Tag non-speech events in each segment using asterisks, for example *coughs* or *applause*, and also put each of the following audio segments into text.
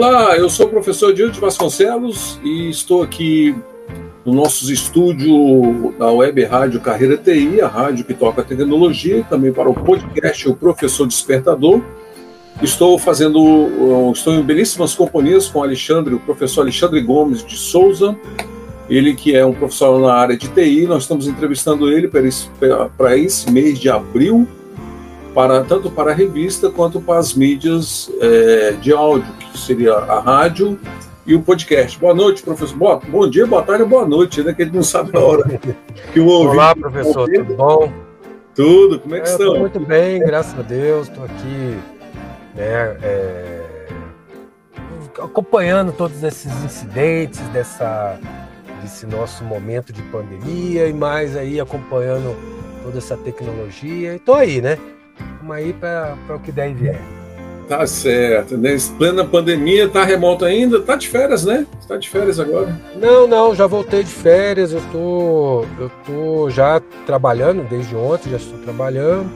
Olá, eu sou o professor Dilde Vasconcelos e estou aqui no nossos estúdio da Web Rádio Carreira TI, a rádio que toca tecnologia, também para o podcast O Professor Despertador. Estou fazendo, estou em belíssimas companhias com o Alexandre, o professor Alexandre Gomes de Souza, ele que é um profissional na área de TI. Nós estamos entrevistando ele para esse, para esse mês de abril para tanto para a revista quanto para as mídias é, de áudio, que seria a rádio e o podcast. Boa noite, professor. Boa, bom dia, boa tarde, boa noite, né? Que gente não sabe a hora *laughs* que o ouvinte. Olá, professor, tudo bom? Tudo, como é que é, estão? Muito bem, graças a Deus. Estou aqui né, é, acompanhando todos esses incidentes dessa, desse nosso momento de pandemia e mais aí acompanhando toda essa tecnologia. E estou aí, né? Vamos aí para o que der e vier. Tá certo. Né? plena pandemia, tá remoto ainda? Tá de férias, né? Tá de férias agora? Não, não, já voltei de férias. Eu tô, eu tô já trabalhando desde ontem, já estou trabalhando.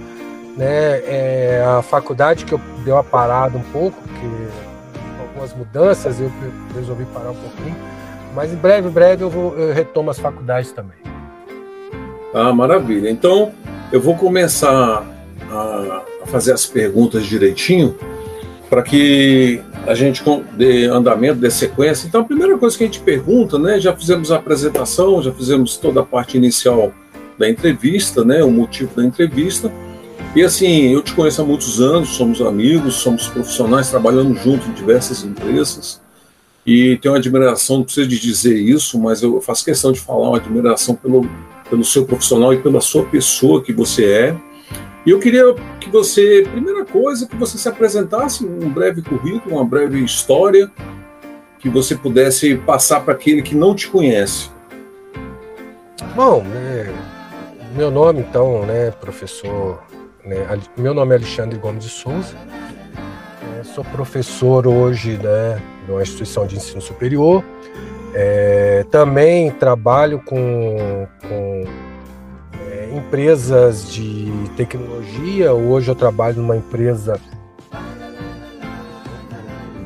Né? É, a faculdade que eu deu uma parada um pouco, porque algumas mudanças eu resolvi parar um pouquinho. Mas em breve, em breve eu, vou, eu retomo as faculdades também. Ah, maravilha. Então, eu vou começar a, a fazer as perguntas direitinho para que a gente dê andamento, dê sequência. Então, a primeira coisa que a gente pergunta, né? Já fizemos a apresentação, já fizemos toda a parte inicial da entrevista, né? O motivo da entrevista. E assim, eu te conheço há muitos anos, somos amigos, somos profissionais, trabalhamos juntos em diversas empresas. E tenho uma admiração, não preciso de dizer isso, mas eu faço questão de falar uma admiração pelo, pelo seu profissional e pela sua pessoa que você é e eu queria que você, primeira coisa, que você se apresentasse um breve currículo, uma breve história, que você pudesse passar para aquele que não te conhece. Bom, né, meu nome então, né, professor, né, meu nome é Alexandre Gomes de Souza, é, sou professor hoje, né, de uma instituição de ensino superior, é, também trabalho com, com empresas de tecnologia. Hoje eu trabalho numa empresa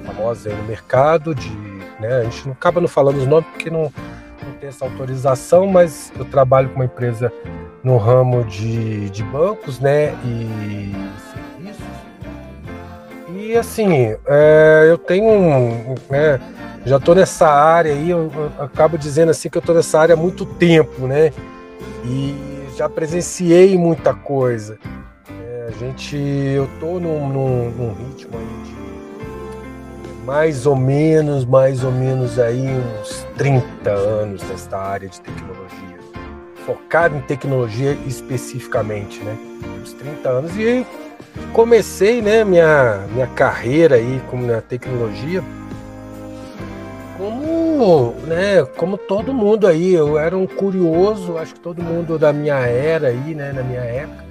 famosa no mercado de, né, a gente não acaba não falando os nomes porque não, não tem essa autorização, mas eu trabalho com uma empresa no ramo de, de bancos, né, e serviços. E assim, é, eu tenho um, né, já estou nessa área aí, eu, eu, acabo dizendo assim que eu estou nessa área há muito tempo, né? E já presenciei muita coisa. É, a gente, eu tô num, num, num ritmo aí de mais ou menos, mais ou menos aí uns 30 anos nesta área de tecnologia. Focado em tecnologia especificamente, né? Uns 30 anos. E comecei, né, minha, minha carreira aí como na tecnologia como, né, como todo mundo aí, eu era um curioso, acho que todo mundo da minha era aí, né, na minha época,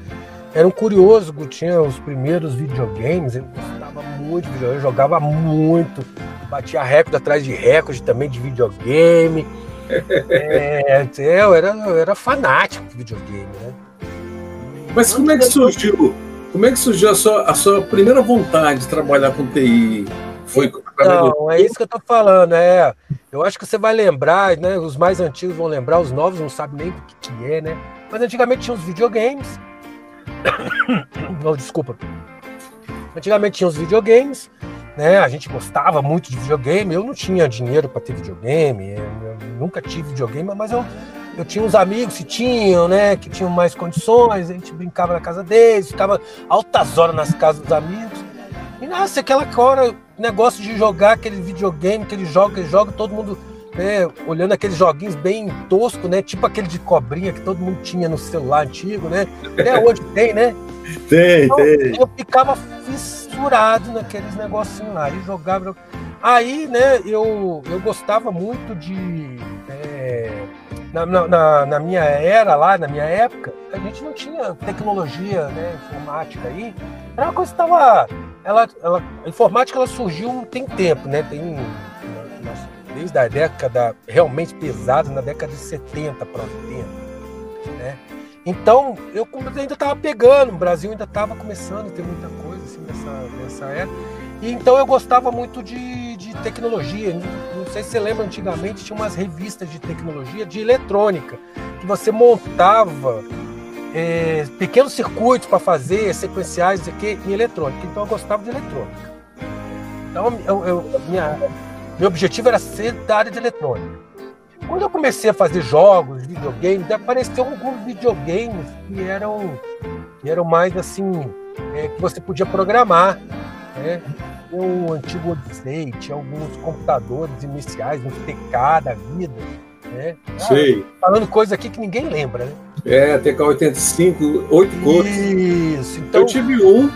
era um curioso, tinha os primeiros videogames, eu gostava muito de videogame, eu jogava muito, batia recorde atrás de recorde também de videogame. *laughs* é, eu era, eu era fanático de videogame, né? Mas como é que surgiu? Como é que surgiu a sua, a sua primeira vontade de trabalhar com TI? Foi Não, é isso que eu tô falando, é. Eu acho que você vai lembrar, né? Os mais antigos vão lembrar, os novos não sabem nem o que, que é, né? Mas antigamente tinha os videogames. Não, *coughs* desculpa. Antigamente tinha os videogames, né? A gente gostava muito de videogame. Eu não tinha dinheiro para ter videogame, eu nunca tive videogame, mas eu, eu tinha uns amigos que tinham, né? Que tinham mais condições. A gente brincava na casa deles, ficava altas horas nas casas dos amigos. E nossa, aquela hora, negócio de jogar aquele videogame que ele joga, ele joga, todo mundo né, olhando aqueles joguinhos bem tosco, né? Tipo aquele de cobrinha que todo mundo tinha no celular antigo, né? Até *laughs* hoje tem, né? Tem, então, tem. Eu ficava fissurado naqueles negocinhos lá e jogava. Aí, né, eu, eu gostava muito de. É, na, na, na, minha era lá, na minha época, a gente não tinha tecnologia né, informática aí. Era uma coisa que estava. Ela, ela, a informática ela surgiu tem tempo, né? Tem desde a década realmente pesada, na década de 70 para 80. Né? Então, eu ainda estava pegando, o Brasil ainda estava começando a ter muita coisa assim, nessa, nessa era. E, então, eu gostava muito de, de tecnologia. Não sei se você lembra, antigamente tinha umas revistas de tecnologia, de eletrônica, que você montava é, pequenos circuitos para fazer, sequenciais aqui, em eletrônica. Então, eu gostava de eletrônica. Então, eu, eu, minha, meu objetivo era ser da área de eletrônica. Quando eu comecei a fazer jogos, videogames, apareceram alguns videogames que eram, que eram mais assim, é, que você podia programar. Né? O antigo Odyssey, tinha alguns computadores iniciais, um TK da vida. Né? Ah, Sei. Falando coisa aqui que ninguém lembra, né? É, TK-85, oito cores. Isso. Então, eu tive um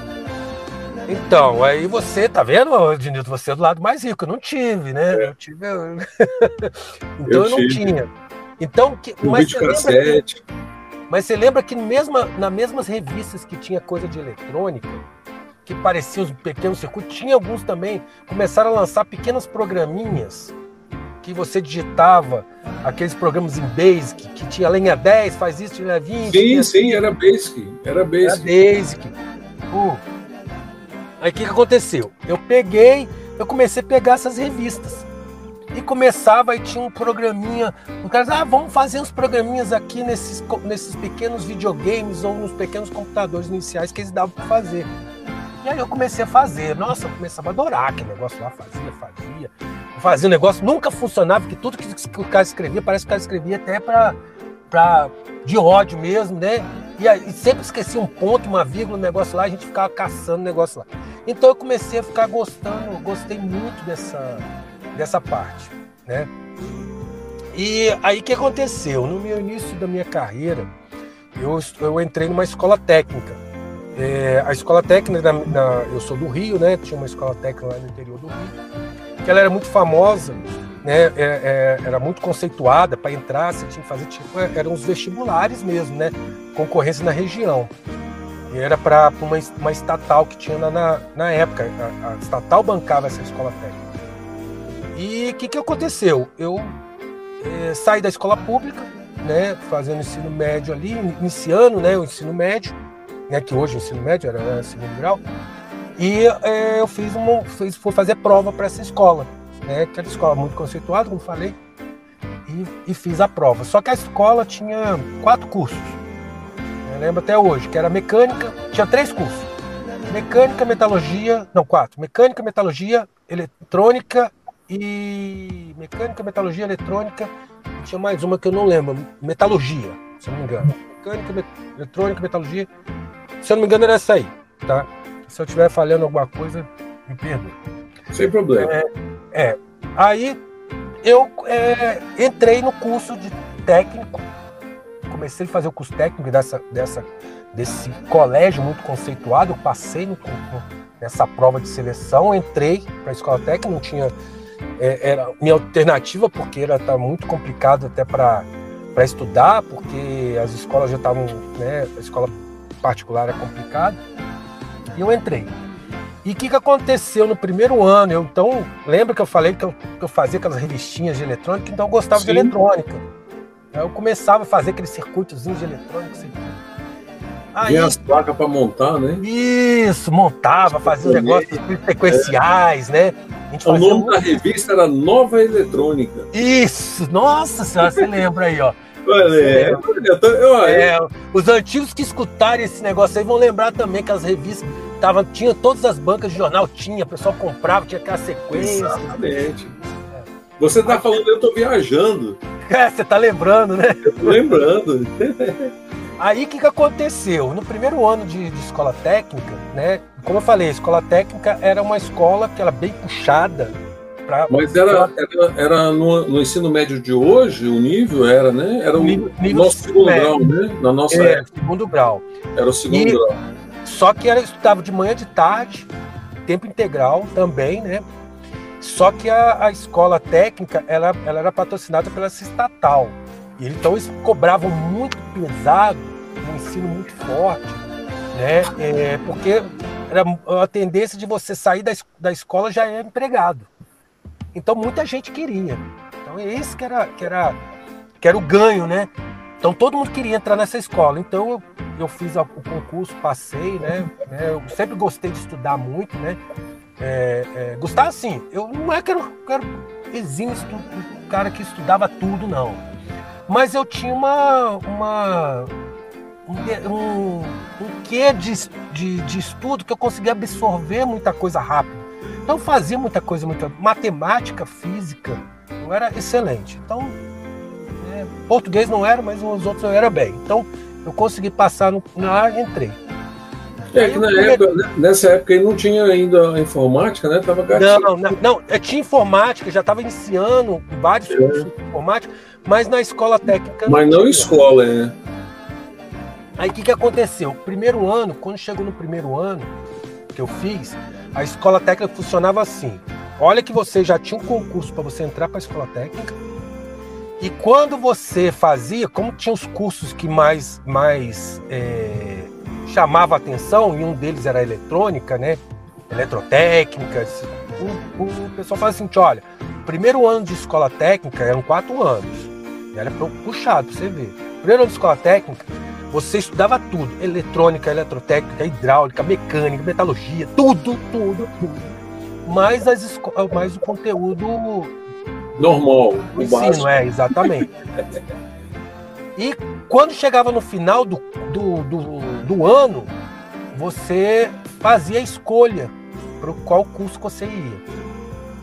então, aí você, tá vendo, Dinito? Você é do lado mais rico. Eu não tive, né? É. Eu tive. *laughs* então eu, eu não tive. tinha. Então, que, mas, você que, mas você lembra que mesma, nas mesmas revistas que tinha coisa de eletrônica, que pareciam os pequenos circuitos, tinha alguns também, começaram a lançar pequenas programinhas que você digitava aqueles programas em Basic, que tinha linha 10, faz isso, linha 20. Sim, sim, era Basic. Era Basic. Era Basic. Uh, Aí o que, que aconteceu? Eu peguei, eu comecei a pegar essas revistas. E começava, aí tinha um programinha. O cara ah, vamos fazer uns programinhas aqui nesses, nesses pequenos videogames ou nos pequenos computadores iniciais que eles davam para fazer. E aí eu comecei a fazer. Nossa, eu começava a adorar aquele negócio lá, fazia, fazia. Fazia o negócio, nunca funcionava, porque tudo que o cara escrevia, parece que o cara escrevia até para pra, de ódio mesmo, né? E, aí, sempre esquecia um ponto, uma vírgula, um negócio lá, a gente ficava caçando o negócio lá. Então eu comecei a ficar gostando, gostei muito dessa, dessa parte, né? E aí que aconteceu? No meu início da minha carreira, eu, eu entrei numa escola técnica. É, a escola técnica, na, na, eu sou do Rio, né? Tinha uma escola técnica lá no interior do Rio, que ela era muito famosa né, é, é, era muito conceituada para entrar, você tinha que fazer tipo, é, eram os vestibulares mesmo, né, concorrência na região. E era para uma, uma estatal que tinha na, na, na época, a, a, estatal bancava essa escola técnica. E o que, que aconteceu? Eu é, saí da escola pública, né, fazendo ensino médio ali, iniciando né, o ensino médio, né, que hoje o ensino médio era, era segundo grau, e é, eu fiz uma, fiz, fui fazer prova para essa escola né, que era escola muito conceituada, como falei, e, e, fiz a prova. Só que a escola tinha quatro cursos. Eu lembro até hoje, que era mecânica, tinha três cursos. Mecânica, metalurgia, não, quatro. Mecânica, metalurgia, eletrônica e. Mecânica, metalurgia, eletrônica. Tinha mais uma que eu não lembro, metalurgia, se não me engano. Mecânica, met... eletrônica, metalurgia. Se eu não me engano, era essa aí, tá? Se eu estiver falhando alguma coisa, me perdoe. Sem problema. É, é. Aí eu é, entrei no curso de técnico, comecei a fazer o curso técnico dessa, dessa, desse colégio muito conceituado, eu passei no, nessa prova de seleção, entrei para a escola técnica, não tinha. É, era minha alternativa, porque era tá muito complicado até para estudar, porque as escolas já estavam. Né, a escola particular é complicada. E eu entrei. E o que, que aconteceu no primeiro ano? Eu, então, lembra que eu falei que eu, que eu fazia aquelas revistinhas de eletrônica, então eu gostava Sim. de eletrônica. Eu começava a fazer aqueles circuitozinhos de eletrônica. Assim. Aí, as placas para montar, né? Isso, montava, fazia os negócios sequenciais, é. né? o nome da revista era Nova Eletrônica. Isso, nossa senhora, você lembra aí, ó. Olha, é, eu tô, eu, é, os antigos que escutarem esse negócio aí vão lembrar também que as revistas Tava, tinha todas as bancas de jornal, tinha, o pessoal comprava, tinha aquela sequência. Exatamente. Você tá falando, eu tô viajando. *laughs* É, você tá lembrando, né? Eu tô lembrando. *laughs* Aí o que, que aconteceu? No primeiro ano de, de, escola técnica, né? Como eu falei, a escola técnica era uma escola que era bem puxada. Pra, Mas era, era, era no, no, ensino médio de hoje, o nível era, né? Era o nível, nível nosso segundo grau, né? Na nossa é, época. segundo grau. Era o segundo e, grau. Só que era, estudava de manhã de tarde, tempo integral também, né? Só que a, a escola técnica ela, ela era patrocinada pela estatal. E então eles cobravam muito pesado, um ensino muito forte, né? É, porque era a tendência de você sair da, da escola já é empregado. Então muita gente queria. Então é esse que era, que era, que era o ganho, né? Então todo mundo queria entrar nessa escola. Então eu, eu fiz o concurso, passei, né? É, eu sempre gostei de estudar muito, né? É, é, gostar assim, eu não é que era, era exímio o cara que estudava tudo, não. Mas eu tinha uma. uma um, um, um quê de, de, de estudo que eu conseguia absorver muita coisa rápido. Então fazia muita coisa, muita matemática, física, eu era excelente. Então, é, português não era, mas os outros eu era bem. Então eu consegui passar no, na e entrei. É que na época, né, nessa época aí não tinha ainda a informática, né? Tava não, não, não, tinha informática, já estava iniciando vários é. cursos de informática, mas na escola técnica. Mas não, não escola, é. Aí o que, que aconteceu? Primeiro ano, quando chegou no primeiro ano que eu fiz, a escola técnica funcionava assim. Olha que você já tinha um concurso para você entrar para a escola técnica. E quando você fazia, como tinha os cursos que mais, mais é, chamava atenção, e um deles era eletrônica, né? Eletrotécnica. O, o pessoal fala assim: olha, primeiro ano de escola técnica eram quatro anos. Era puxado pra você ver. Primeiro ano de escola técnica, você estudava tudo: eletrônica, eletrotécnica, hidráulica, mecânica, metalurgia, tudo, tudo, tudo. Mais, as, mais o conteúdo normal, o ensino, básico. é, exatamente. e quando chegava no final do, do, do, do ano, você fazia a escolha para qual curso você ia.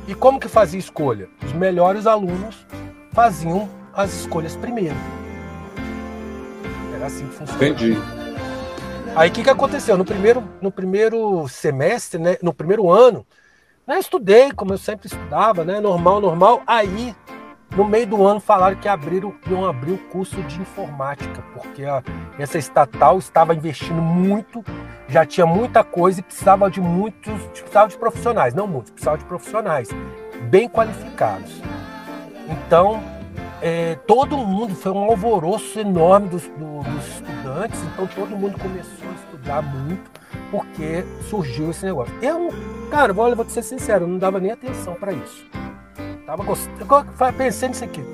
E como que fazia escolha? Os melhores alunos faziam as escolhas primeiro. Era assim que funcionava. Entendi. Aí o que, que aconteceu? No primeiro, no primeiro semestre, né, no primeiro ano, né, estudei, como eu sempre estudava, né, normal, normal. Aí no meio do ano falaram que abriram, iam abrir o curso de informática, porque a, essa estatal estava investindo muito, já tinha muita coisa e precisava de muitos, precisava de profissionais, não muitos, precisava de profissionais bem qualificados. Então, é, todo mundo, foi um alvoroço enorme dos, do, dos estudantes, então todo mundo começou a estudar muito, porque surgiu esse negócio. Eu, cara, vou, vou ser sincero, não dava nem atenção para isso. Tava gostando, pensei nisso aqui.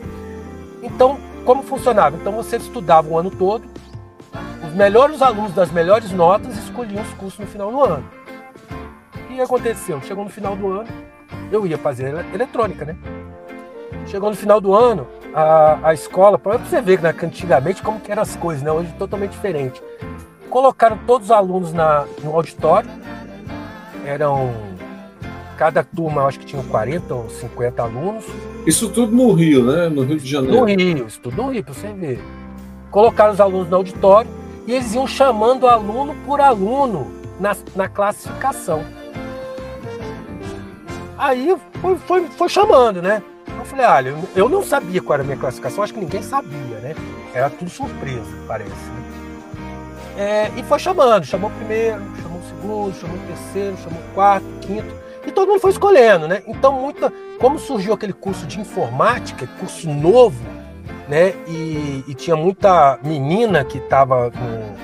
Então, como funcionava? Então você estudava o ano todo, os melhores alunos das melhores notas escolhiam os cursos no final do ano. Que aconteceu? Chegou no final do ano, eu ia fazer eletrônica, né? Chegou no final do ano, a, a escola, para você ver né, que antigamente como que eram as coisas, né? Hoje é totalmente diferente. Colocaram todos os alunos na, no auditório, eram Cada turma, acho que tinha 40 ou 50 alunos. Isso tudo no Rio, né? No Rio de Janeiro. No Rio, isso tudo no Rio, para você ver. Colocaram os alunos no auditório e eles iam chamando aluno por aluno na, na classificação. Aí foi, foi, foi chamando, né? Eu falei, olha, eu não sabia qual era a minha classificação, acho que ninguém sabia, né? Era tudo surpresa, parece. Né? É, e foi chamando, chamou o primeiro, chamou o segundo, chamou o terceiro, chamou o quarto, quinto. E todo mundo foi escolhendo, né? Então, muita, como surgiu aquele curso de informática, curso novo, né? E, e tinha muita menina que estava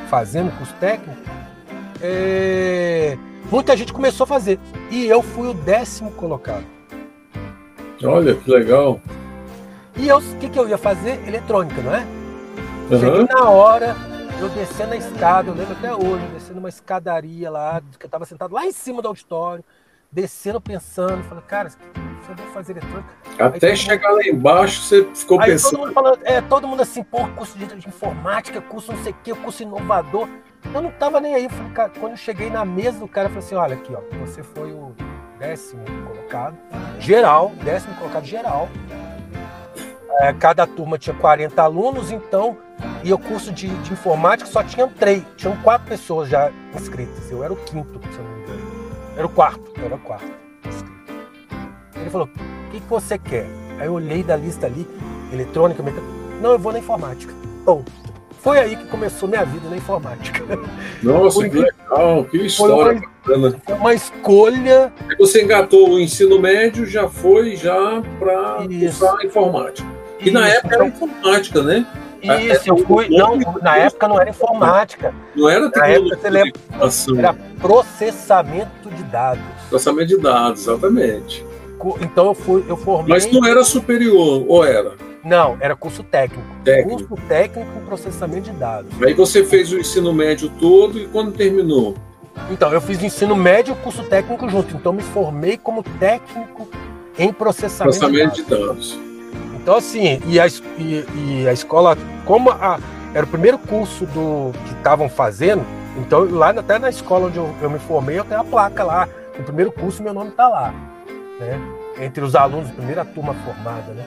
fazendo curso técnico, é, muita gente começou a fazer. E eu fui o décimo colocado. Olha, que legal. E eu, o que, que eu ia fazer? Eletrônica, não é? Uhum. Cheguei na hora, eu descendo a escada, eu lembro até hoje, descendo uma escadaria lá, que eu estava sentado lá em cima do auditório descendo pensando, falando, cara, você vai fazer eletrônica. Até aí, chegar mundo... lá embaixo, você ficou aí pensando. Todo mundo, falando, é, todo mundo assim, pô, curso de, de informática, curso não sei o quê, curso inovador. Eu não tava nem aí. Eu falei, cara, quando eu cheguei na mesa do cara, eu falei assim: olha aqui, ó, você foi o décimo colocado, geral, décimo colocado geral. É, cada turma tinha 40 alunos, então e o curso de, de informática só tinham três, tinham quatro pessoas já inscritas. Eu era o quinto, se eu não me engano. Era o quarto, era o quarto inscrito. Ele falou: o que, que você quer? Aí eu olhei da lista ali, eletrônica, mecânica. Não, eu vou na informática. Bom, foi aí que começou minha vida na informática. *laughs* Nossa, que legal, que história foi uma, bacana. Foi uma escolha. Você engatou o ensino médio, já foi já para usar informática. E Isso. na época era informática, né? Isso, eu fui. Não, na época não era informática. Não era tecnologia. Era processamento de dados. Processamento de dados, exatamente. Então eu fui, eu formei. Mas não era superior, ou era? Não, era curso técnico. técnico. Curso técnico em processamento de dados. Aí você fez o ensino médio todo e quando terminou? Então, eu fiz ensino médio e curso técnico junto. Então, me formei como técnico em processamento, processamento de, dados. de dados. Então, assim, e a, e, e a escola, como a, era o primeiro curso do que estavam fazendo, então lá até na escola onde eu, eu, me formei, eu tenho a placa lá. No primeiro curso, meu nome está lá. Né? Entre os alunos, primeira turma formada, né?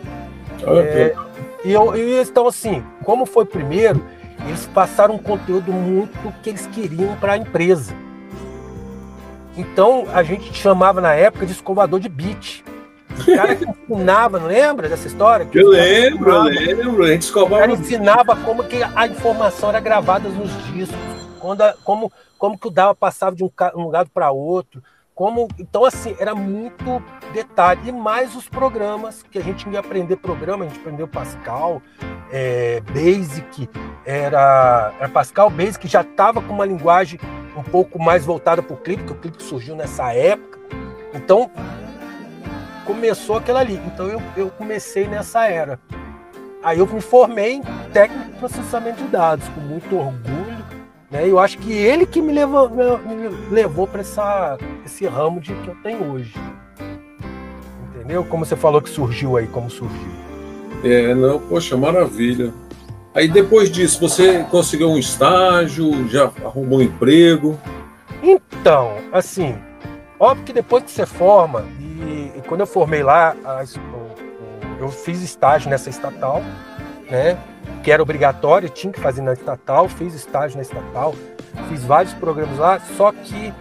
É, e, eu, e então, assim, como foi primeiro, eles passaram um conteúdo muito que eles queriam para a empresa. Então, a gente chamava na época de escovador de beat. O cara que ensinava, não lembra dessa história? eu lembro, eu lembro. A gente escovava. O cara ensinava como que a informação era gravada nos discos, quando a, como, como que o dava passava de um, um lugar para outro, como, então, assim, era muito detalhe. E mais os programas, que a gente ia aprender programa, a gente aprendeu Pascal, é, Basic, era, era Pascal Basic, já estava com uma linguagem um pouco mais voltada para o clipe, que o clipe surgiu nessa época. Então, começou aquela ali. Então, eu, eu comecei nessa era. Aí eu me formei em técnico de processamento de dados, com muito orgulho né? Eu acho que ele que me levou, me levou para esse ramo de que eu tenho hoje. Entendeu? Como você falou que surgiu aí, como surgiu. É, não, poxa, maravilha. Aí depois disso, você conseguiu um estágio, já arrumou um emprego? Então, assim, óbvio que depois que você forma, e, e quando eu formei lá, a, eu fiz estágio nessa estatal, né? Que era obrigatório, tinha que fazer na estatal, fiz estágio na estatal, fiz vários programas lá, só que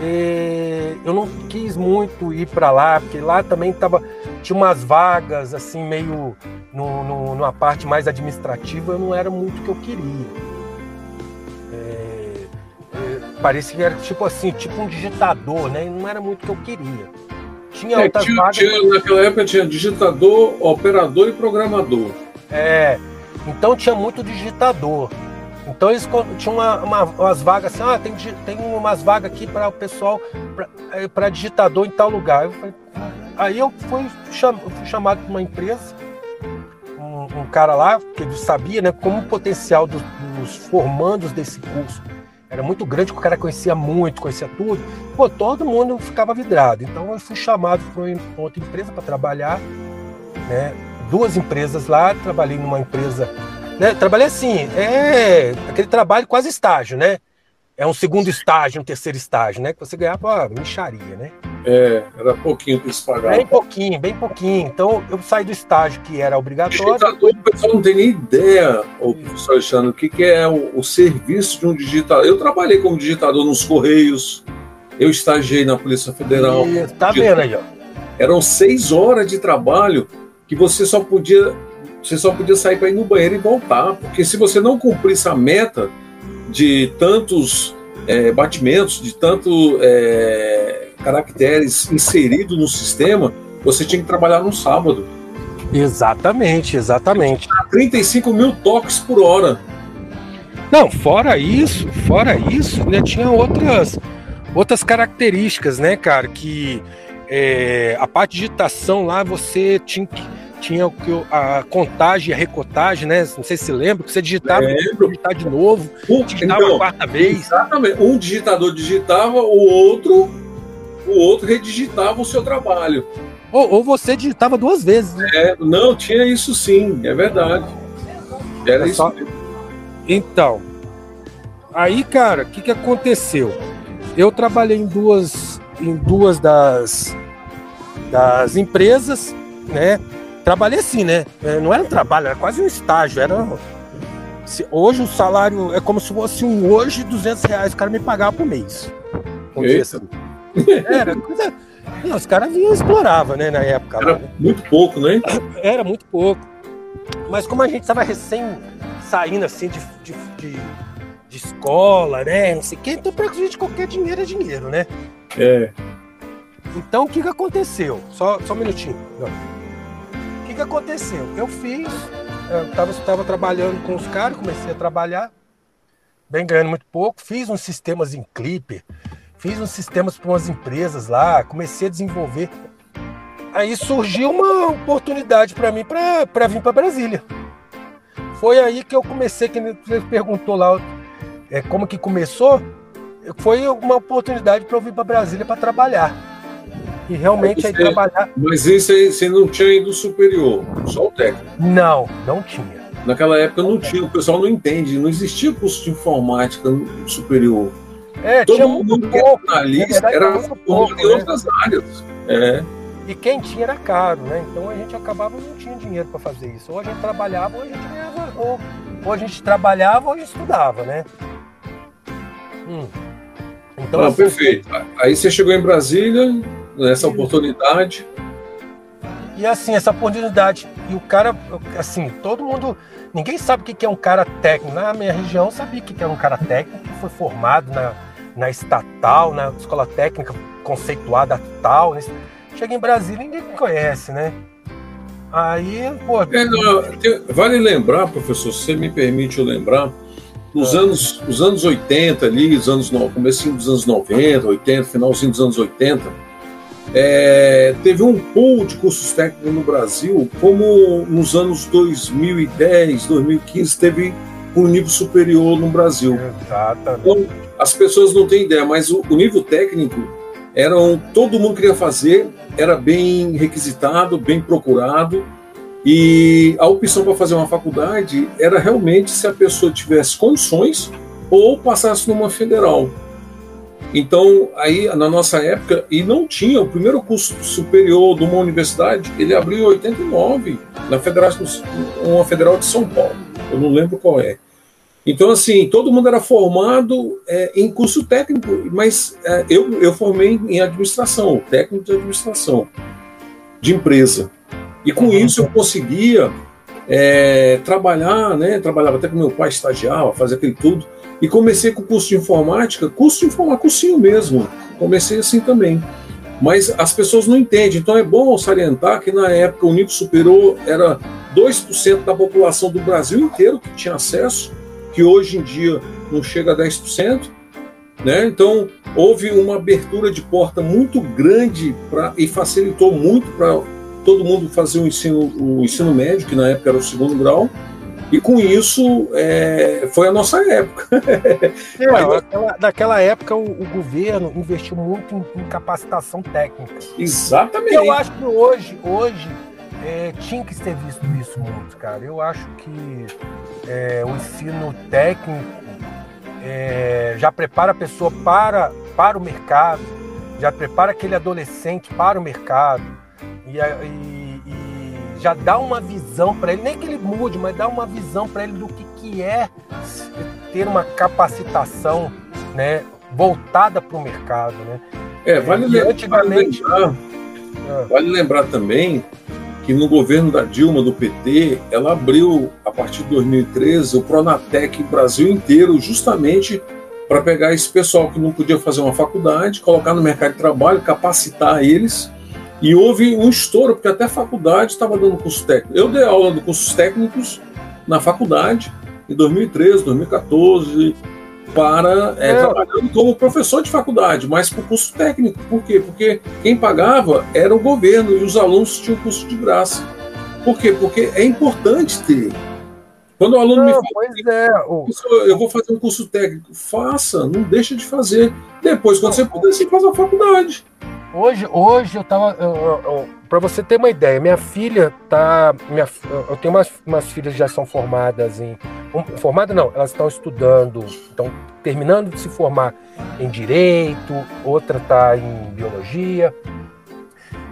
eh, eu não quis muito ir para lá, porque lá também tava, tinha umas vagas assim, meio no, no, numa parte mais administrativa, não era muito o que eu queria. É, é, parecia que era tipo assim, tipo um digitador, né? Não era muito o que eu queria. Tinha é, outras tinha, vagas. Tinha, naquela época tinha digitador, operador e programador. É, então tinha muito digitador. Então eles tinham uma, uma, umas vagas assim, ah, tem, tem umas vagas aqui para o pessoal, para é, digitador em tal lugar. Eu falei, aí eu fui, cham, fui chamado para uma empresa, um, um, cara lá, que ele sabia né, como o potencial dos, dos formandos desse curso era muito grande, o cara conhecia muito, conhecia tudo. Pô, todo mundo ficava vidrado. Então eu fui chamado para outra empresa para trabalhar, né? Duas empresas lá, trabalhei numa empresa. Né, trabalhei assim, é aquele trabalho quase estágio, né? É um segundo estágio, um terceiro estágio, né? Que você ganhava micharia, né? É, era pouquinho que eles pagavam. Bem pouquinho, bem pouquinho. Então eu saí do estágio que era obrigatório. Digitador, o pessoal não tem nem ideia, o professor Alexandre, o que, que é o, o, serviço de um digitador. Eu trabalhei como digitador nos Correios, eu estagiei na Polícia Federal. E, tá vendo aí, ó. Eram seis horas de trabalho que você só podia você só podia sair para ir no banheiro e voltar, porque se você não cumprisse a meta de tantos é, batimentos, de tantos é, caracteres inseridos no sistema, você tinha que trabalhar no sábado. Exatamente, exatamente. 35 mil toques por hora. Não, fora isso, fora isso, ainda tinha outras, outras características, né, cara, que é, a parte de digitação lá você tinha que tinha a contagem a recotagem, né? Não sei se você lembra, que você digitava digitar de novo, um, digitava então, a quarta vez. Exatamente. Um digitador digitava, o outro, o outro redigitava o seu trabalho. Ou, ou você digitava duas vezes. Né? É, não, tinha isso sim, é verdade. Era é isso só... Então, aí, cara, o que, que aconteceu? Eu trabalhei em duas, em duas das, das empresas, né? Trabalhei assim, né? É, não era um trabalho, era quase um estágio, era hoje o salário é como se fosse um hoje 200 reais o cara me pagava por mês. Assim. Era coisa. Não, os caras vinham exploravam, né, na época. Era lá, né? muito pouco, né? Era muito pouco. Mas como a gente estava recém saindo assim de, de, de, de, escola, né? Não sei o quê, então pra gente qualquer dinheiro é dinheiro, né? É. Então o que, que aconteceu? Só, só um minutinho. O que, que aconteceu? Eu fiz, eu tava, tava trabalhando com os caras, comecei a trabalhar, bem ganhando muito pouco, fiz uns sistemas em clipe, fiz uns sistemas para umas empresas lá, comecei a desenvolver. Aí surgiu uma oportunidade para mim para vir para Brasília. Foi aí que eu comecei, que você perguntou lá é, como que começou, foi uma oportunidade para eu vir para Brasília para trabalhar. E realmente você, aí trabalhar. Mas isso aí você não tinha ido superior, só o técnico? Não, não tinha. Naquela época não tinha, o pessoal não entende, não existia curso de informática superior. É, Todo mundo que era analista era formado em né? outras áreas. É. E quem tinha era caro, né? Então a gente acabava não tinha dinheiro para fazer isso. Ou a gente trabalhava, ou a gente ganhava, ou, ou a gente trabalhava, ou a gente estudava, né? Hum. Então, ah, assim, perfeito. Aí você chegou em Brasília, nessa oportunidade. E assim, essa oportunidade. E o cara, assim, todo mundo. Ninguém sabe o que é um cara técnico. Na minha região, sabia o que era um cara técnico, que foi formado na, na estatal, na escola técnica conceituada tal. Né? Chega em Brasília ninguém me conhece, né? Aí, pô. É, não, vale lembrar, professor, se você me permite lembrar, nos ah. anos, os anos 80 ali, os anos, começo dos anos 90, 80, finalzinho dos anos 80, é, teve um pool de cursos técnicos no Brasil, como nos anos 2010, 2015 teve um nível superior no Brasil. Exatamente. Então, as pessoas não têm ideia, mas o, o nível técnico eram todo mundo queria fazer, era bem requisitado, bem procurado, e a opção para fazer uma faculdade era realmente se a pessoa tivesse condições ou passasse numa federal. Então, aí na nossa época, e não tinha, o primeiro curso superior de uma universidade, ele abriu em 89, na Federação, uma federal de São Paulo, eu não lembro qual é. Então, assim, todo mundo era formado é, em curso técnico, mas é, eu, eu formei em administração, técnico de administração, de empresa. E com uhum. isso eu conseguia é, trabalhar, né? Trabalhava até com meu pai estagiava, fazia aquele tudo. E comecei com curso de informática, curso de informática, cursinho mesmo. Comecei assim também. Mas as pessoas não entendem. Então é bom salientar que na época o nível superior era 2% da população do Brasil inteiro que tinha acesso que hoje em dia não chega a 10%. Né? Então, houve uma abertura de porta muito grande pra, e facilitou muito para todo mundo fazer o ensino, o ensino médio, que na época era o segundo grau, e com isso é, foi a nossa época. *laughs* É, naquela, naquela, época o, o, governo investiu muito em, em, capacitação técnica. Exatamente. Eu acho que hoje, hoje é, tinha que ter visto isso muito, cara. Eu acho que é, o ensino técnico é, já prepara a pessoa para, para o mercado, já prepara aquele adolescente para o mercado e, e, e já dá uma visão para ele, nem que ele mude, mas dá uma visão para ele do que, que é ter uma capacitação né, voltada para o mercado. Né? É, vale, lembrar, antigamente, vale lembrar, ah. vale lembrar também que no governo da Dilma, do PT, ela abriu, a partir de 2013, o Pronatec Brasil inteiro, justamente para pegar esse pessoal que não podia fazer uma faculdade, colocar no mercado de trabalho, capacitar eles. E houve um estouro, porque até a faculdade estava dando curso técnico. Eu dei aula de cursos técnicos na faculdade, em 2013, 2014, para é, é. trabalhando como professor de faculdade, mas por curso técnico. Por quê? Porque quem pagava era o governo e os alunos tinham curso de graça. Por quê? Porque é importante ter. Quando o aluno não, me fala, pois é. eu vou fazer um curso técnico, faça, não deixa de fazer. Depois, quando você puder, você faz a faculdade. Hoje, hoje eu tava. Para você ter uma ideia, minha filha tá. Minha, eu tenho umas, umas filhas que já são formadas em. Formada não, elas estão estudando, estão terminando de se formar em direito, outra está em biologia,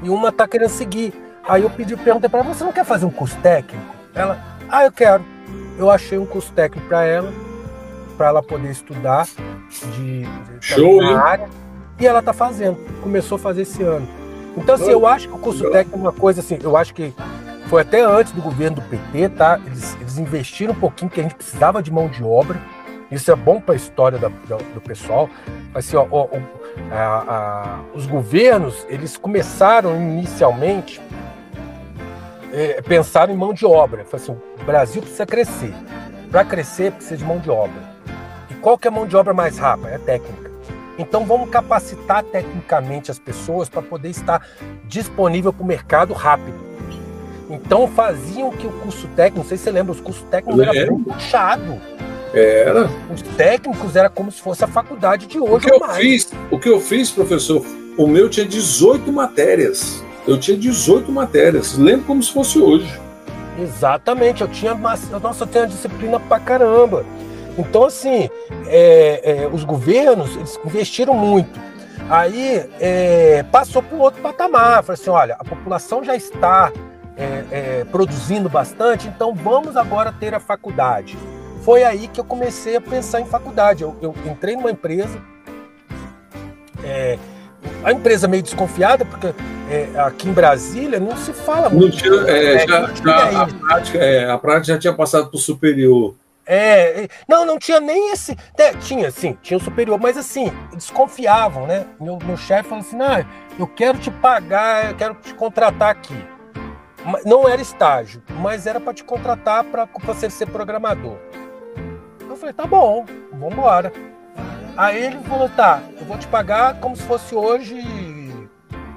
e uma está querendo seguir. Aí eu pedi, perguntei para ela, você não quer fazer um curso técnico? Ela, ah, eu quero. eu achei um curso técnico para ela, para ela poder estudar de, de Show, área, e ela está fazendo, começou a fazer esse ano. Então, assim, eu acho que o curso técnico é uma coisa assim, eu acho que foi até antes do governo do PT, tá? Eles, eles investiram um pouquinho, que a gente precisava de mão de obra. Isso é bom para a história da, da, do pessoal. Assim, ó, ó, a, a, os governos, eles começaram inicialmente é, pensaram em mão de obra. Assim, o Brasil precisa crescer. Para crescer, precisa de mão de obra. E qual que é a mão de obra mais rápida? É a técnica. Então vamos capacitar tecnicamente as pessoas para poder estar disponível para o mercado rápido. Então faziam que o curso técnico, não sei se você lembra, os cursos técnicos é. eram muito puxado. Era. Os técnicos era como se fosse a faculdade de hoje. O que, eu mais. fiz, o que eu fiz, professor, o meu tinha 18 matérias. Eu tinha 18 matérias. Lembro como se fosse hoje. Exatamente, eu tinha. Nossa, eu tenho a disciplina pra caramba. Então, assim, é, é, os governos eles investiram muito. Aí é, passou para um outro patamar. Falei assim: olha, a população já está é, é, produzindo bastante, então vamos agora ter a faculdade. Foi aí que eu comecei a pensar em faculdade. Eu, eu entrei numa empresa, é, a empresa meio desconfiada, porque é, aqui em Brasília não se fala não muito. Tinha, é, já, já, a, prática, é, a prática já tinha passado para o superior. É, não, não tinha nem esse. É, tinha, sim, tinha o superior, mas assim, desconfiavam, né? Meu, meu chefe falou assim: ah, eu quero te pagar, eu quero te contratar aqui. Não era estágio, mas era para te contratar para você ser programador. Eu falei, tá bom, vamos embora. Aí ele falou, tá, eu vou te pagar como se fosse hoje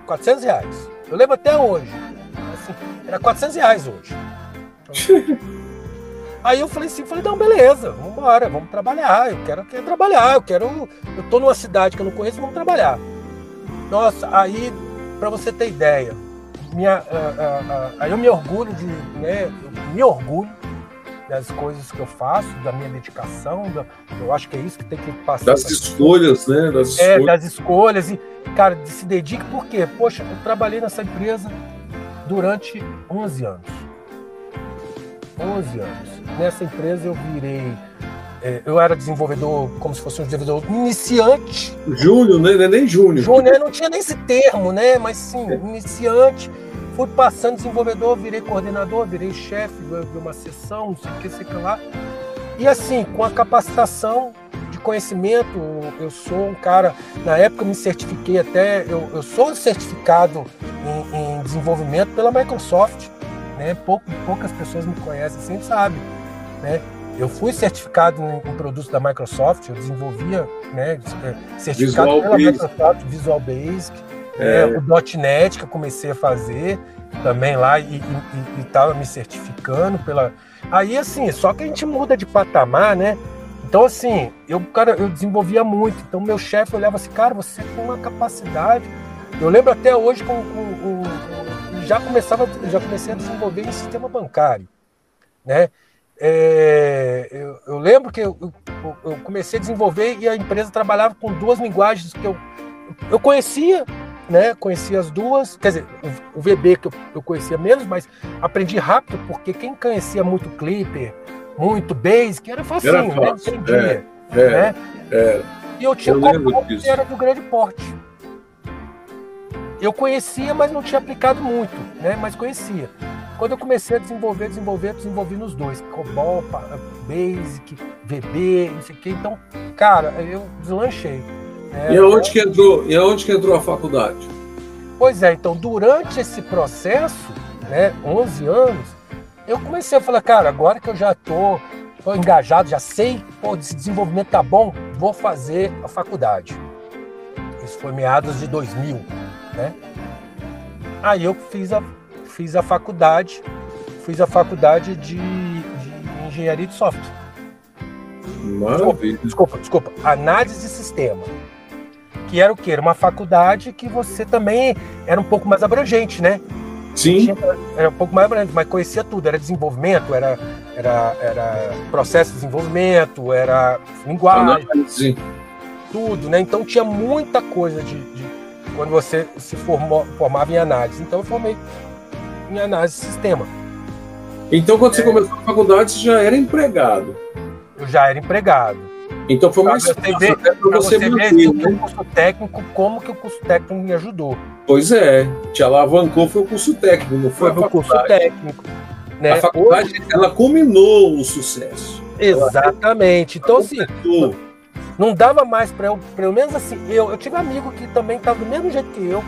400 reais. Eu lembro até hoje. Assim, era 400 reais hoje. *laughs* Aí eu falei assim, falei, não, beleza, vamos embora, vamos trabalhar. Eu quero, quero trabalhar, eu quero. Eu tô numa cidade que eu não conheço, vamos trabalhar. Nossa, aí, para você ter ideia, minha, uh, uh, uh, aí eu me orgulho de, né, me orgulho das coisas que eu faço, da minha dedicação, da, eu acho que é isso que tem que passar. Das escolhas, né? Das é, escolhas. das escolhas e, cara, se dedique porque, poxa, eu trabalhei nessa empresa durante 11 anos. 11 anos. Nessa empresa eu virei é, eu era desenvolvedor, como se fosse um desenvolvedor iniciante. Júnior, né? Nem júnior. Júnior, não tinha nem esse termo, né? Mas sim, é. iniciante. Fui passando desenvolvedor, virei coordenador, virei chefe de uma sessão, não sei o que, sei que lá. E assim, com a capacitação de conhecimento, eu sou um cara, na época eu me certifiquei até, eu, eu sou certificado em, em, desenvolvimento pela Microsoft, né? Pouco, poucas pessoas me conhecem, sempre sabem, né? Eu fui certificado em, em, produtos da Microsoft, eu desenvolvia, né, é, certificado Visual pela Basic. Microsoft, Visual Basic, é. né, o .NET que eu comecei a fazer também lá e estava me certificando pela. Aí assim, só que a gente muda de patamar, né? Então assim, eu cara, eu desenvolvia muito. Então meu chefe olhava assim, cara, você tem uma capacidade. Eu lembro até hoje com, com, com já começava, já comecei a desenvolver em sistema bancário, né? É, eu, eu, lembro que eu, eu, eu, comecei a desenvolver e a empresa trabalhava com duas linguagens que eu, eu conhecia, né? Conhecia as duas, quer dizer, o, o VB que eu, conhecia menos, mas aprendi rápido porque quem conhecia muito Clipper, muito Basic, era facinho, era fácil, né? É, é, né? É, e eu tinha um que era do grande porte. Eu conhecia, mas não tinha aplicado muito, né? Mas conhecia. Quando eu comecei a desenvolver, desenvolver, desenvolvi nos dois. COBOL, Basic, VB, não sei o quê. Então, cara, eu deslanchei. Né? E aonde que entrou, e aonde que entrou a faculdade? Pois é, então, durante esse processo, né, 11 anos, eu comecei a falar, cara, agora que eu já tô, tô engajado, já sei, pô, esse desenvolvimento tá bom, vou fazer a faculdade. Isso foi meados de 2000, né? Aí eu fiz a fiz a faculdade, fiz a faculdade de, de engenharia de software. Maravilha. Desculpa, desculpa, análise de sistema. Que era o quê? Era uma faculdade que você também era um pouco mais abrangente, né? Sim. Tinha, era um pouco mais abrangente, mas conhecia tudo. Era desenvolvimento, era, era, era processo de desenvolvimento, era linguagem. Análise. Tudo, né? Então tinha muita coisa de, de quando você se formou, formava em análise. Então eu formei em análise de sistema. Então, quando é. você começou a faculdade, você já era empregado. Eu já era empregado. Então foi mais fácil para você, você ver né? o curso técnico, como que o curso técnico me ajudou. Pois é, te alavancou foi o curso técnico, não foi, foi o curso técnico. Né? A faculdade, Hoje... ela culminou o sucesso. Exatamente. Então, assim, não dava mais para eu, pelo menos assim, eu, eu tive um amigo que também estava do mesmo jeito que eu,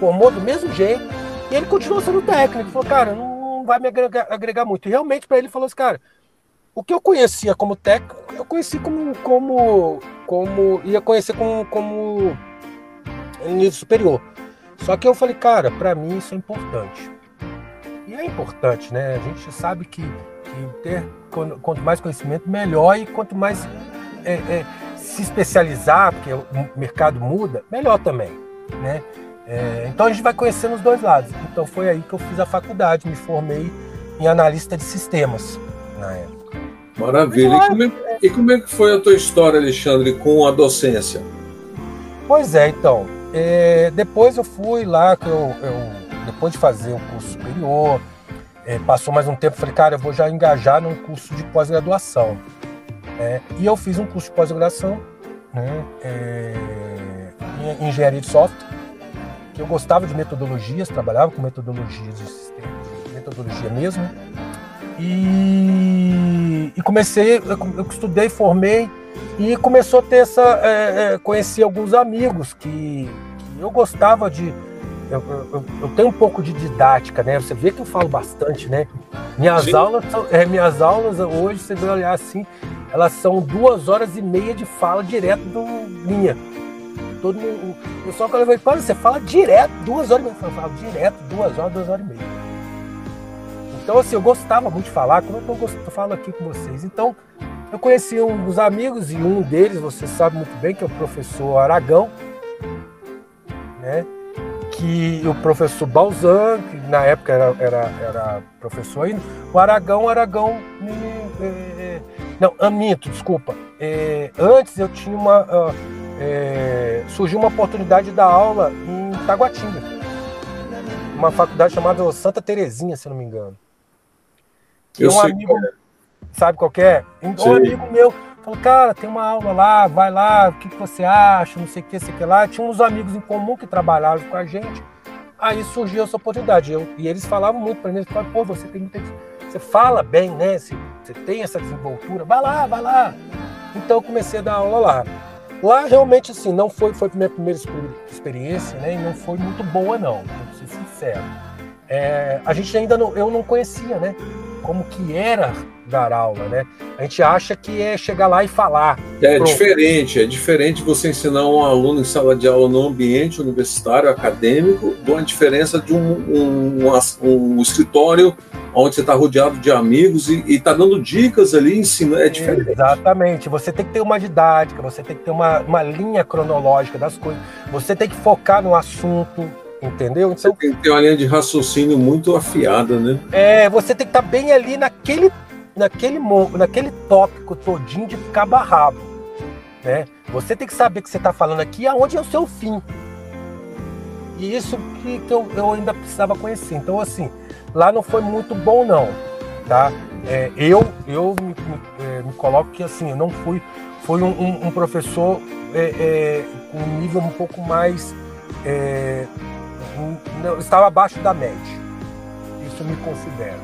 formou do mesmo jeito, e ele continuou sendo técnico. Falou, cara, não, não vai me agregar, agregar muito. E realmente, para ele, falou assim, cara, o que eu conhecia como técnico, eu conheci como, como, como ia conhecer como, como nível superior. Só que eu falei, cara, para mim isso é importante. E é importante, né? A gente sabe que, que ter quanto mais conhecimento, melhor, e quanto mais é, é, se especializar, porque o mercado muda, melhor também, né? É, então a gente vai conhecendo os dois lados. Então foi aí que eu fiz a faculdade, me formei em analista de sistemas na época. Maravilha. E como, é, e como é que foi a tua história, Alexandre, com a docência? Pois é, então. É, depois eu fui lá, que eu, eu, depois de fazer o curso superior, é, passou mais um tempo, falei, cara, eu vou já engajar num curso de pós-graduação. É, e eu fiz um curso de pós-graduação né, é, em engenharia de software, que eu gostava de metodologias, trabalhava com metodologias de sistema, metodologia mesmo. E, e comecei, eu, eu, estudei, formei e começou a ter essa. É, é, conheci alguns amigos que, que eu gostava de eu, eu, eu, tenho um pouco de didática, né? Você vê que eu falo bastante, né? Minhas Sim. aulas, é, minhas aulas hoje, você vai olhar assim, elas são duas horas e meia de fala direto do minha. Todo mundo, o pessoal quando eu falo, você fala direto, duas horas e meia. Eu falo direto, duas horas, duas horas e meia. Então, assim, eu gostava muito de falar, como eu tô, falando aqui com vocês. Então, eu conheci dos amigos e um deles, você sabe muito bem, que é o professor Aragão, né? que o professor Balzan, que na época era, era, era professor ainda, o Aragão, o Aragão me, é, é, não, Aminto, desculpa. É, antes eu tinha uma. É, surgiu uma oportunidade de dar aula em Taguatinga. Uma faculdade chamada Santa Terezinha, se não me engano. Eu um amigo, sabe qual é? Um amigo meu Falou, cara, tem uma aula lá, vai lá, o que, que você acha, não sei o que, sei o que lá. Tinha uns amigos em comum que trabalhavam com a gente. Aí surgiu essa oportunidade. Eu, e eles falavam muito para mim, falavam, pô, você tem muita. Você fala bem, né? Você, você tem essa desenvoltura, vai lá, vai lá. Então eu comecei a dar aula lá. Lá realmente assim, não foi, foi a minha primeira experiência, né? E não foi muito boa, não, vou ser sincero. É, a gente ainda não, eu não conhecia, né? Como que era dar aula, né? A gente acha que é chegar lá e falar. É Pronto. diferente, é diferente você ensinar um aluno em sala de aula no ambiente universitário, acadêmico, de uma diferença de um, um, um, um escritório onde você está rodeado de amigos e está dando dicas ali, ensino, é diferente. Exatamente, você tem que ter uma didática, você tem que ter uma, uma linha cronológica das coisas, você tem que focar no assunto, entendeu? Então, você tem que ter uma linha de raciocínio muito afiada, né? É, você tem que estar tá bem ali naquele naquele, naquele tópico todinho de cabo a rabo. Né? Você tem que saber que você está falando aqui aonde é o seu fim. E isso que, que eu, eu, ainda precisava conhecer. Então, assim, lá não foi muito bom, não. Tá? É, eu eu me, me, é, me, coloco que assim, eu não fui. Foi um, um, um professor é, é, com um nível um pouco mais. É, um, estava abaixo da média. Isso me considero.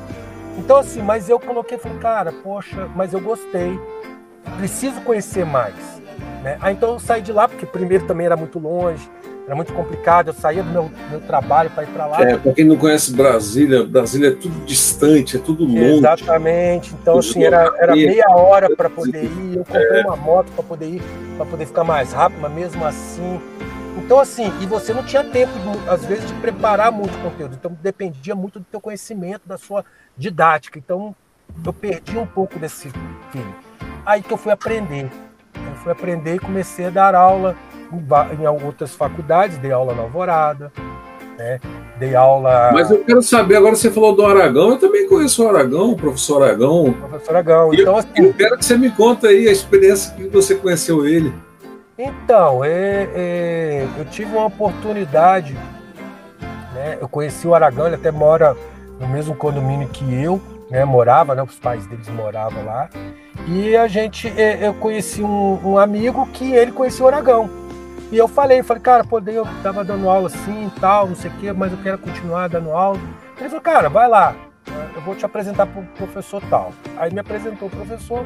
Então, assim, mas eu coloquei, falei, cara, poxa, mas eu gostei, preciso conhecer mais. Né? Aí então eu saí de lá, porque primeiro também era muito longe, era muito complicado, eu saía do meu, meu trabalho para ir para lá. É, para quem não conhece Brasília, Brasília é tudo distante, é tudo longe. Exatamente, então assim, era, era meia hora para poder ir, eu comprei é. uma moto para poder ir, para poder ficar mais rápido, mas mesmo assim então, assim, e você não tinha tempo, às vezes, de preparar muito conteúdo. Então, dependia muito do teu conhecimento, da sua didática. Então, eu perdi um pouco desse filho. Aí que eu fui aprender. Eu fui aprender e comecei a dar aula em, outras faculdades, dei aula na Alvorada, né? Dei aula. Mas eu quero saber, agora você falou do Aragão, eu também conheço o Aragão, o professor Aragão. Professor Aragão. Então, eu, assim, eu quero que você me conta aí a experiência que você conheceu ele. Então, é, é, eu tive uma oportunidade, né? Eu conheci o Aragão, ele até mora no mesmo condomínio que eu, né, morava, né, os pais deles moravam lá. E a gente, é, eu conheci um, um amigo que ele conhecia o Aragão. E eu falei, falei, cara, pô, eu tava dando aula assim e tal, não sei o quê, mas eu quero continuar dando aula. Ele falou, cara, vai lá, eu vou te apresentar pro professor tal. Aí me apresentou o professor,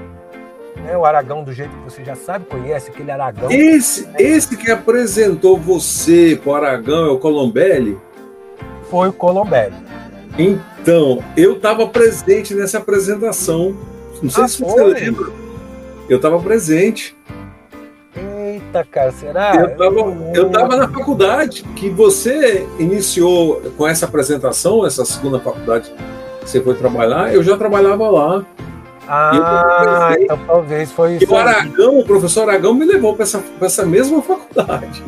né, o Aragão, do jeito que você já sabe, conhece aquele Aragão. Esse, né? esse que apresentou você pro Aragão é o Colombelli? Foi o Colombelli. Então, eu estava presente nessa apresentação. Não sei ah, se você foi? lembra. Eu estava presente. Eita, cara, será? Eu estava eu tava na faculdade que você iniciou com essa apresentação, essa segunda faculdade que você foi trabalhar, eu já trabalhava lá. Ah, então talvez foi isso. E o Aragão, o professor Aragão me levou para essa, essa mesma faculdade.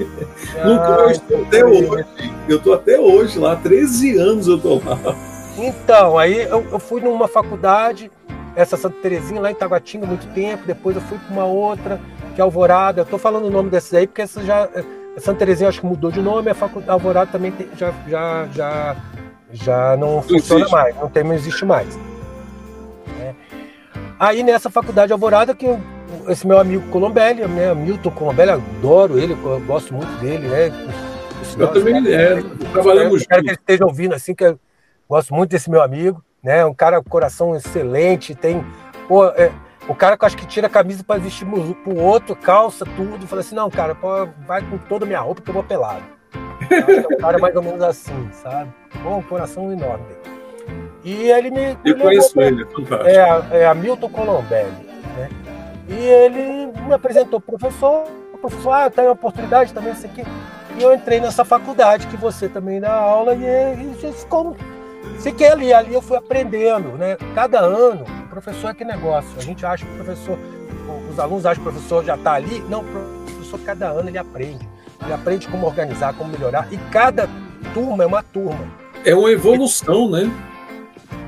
Ah, no qual eu estou até hoje. Eu estou até hoje lá, 13 anos eu estou lá. Então, aí eu, eu, fui numa faculdade, essa Santa Terezinha, lá em Taguatinga, muito tempo. Depois eu fui para uma outra, que é Alvorada. Eu estou falando o nome dessas aí, porque essa já. Santa Terezinha acho que mudou de nome, a faculdade Alvorada também tem, já, já, já, já não, não funciona existe. mais, não, tem, não existe mais. Aí nessa faculdade Alvorada que eu, esse meu amigo Colombelli, né, Milton Colombelli, adoro ele, eu gosto muito dele, né? Eu também, é, trabalhamos Espero que ele esteja ouvindo assim, que eu gosto muito desse meu amigo, né? Um cara com coração excelente, tem pô, é, o cara que eu acho que tira a camisa para vestir pro outro, calça, tudo, fala assim, não, cara, pô, vai com toda a minha roupa que eu vou pelado. é um cara mais ou menos assim, sabe? Bom, coração enorme. E ele me. Eu conheço ele, é fantástico. É, é Hamilton Colombelli. Né? E ele me apresentou professor, o professor, ah, tem oportunidade também, isso aqui. E eu entrei nessa faculdade que você também dá aula e, e ficou. Fiquei ali, ali eu fui aprendendo, né? Cada ano, o professor é que negócio. A gente acha que o professor, os alunos acham que o professor já está ali. Não, o professor cada ano ele aprende. Ele aprende como organizar, como melhorar. E cada turma é uma turma. É uma evolução, né?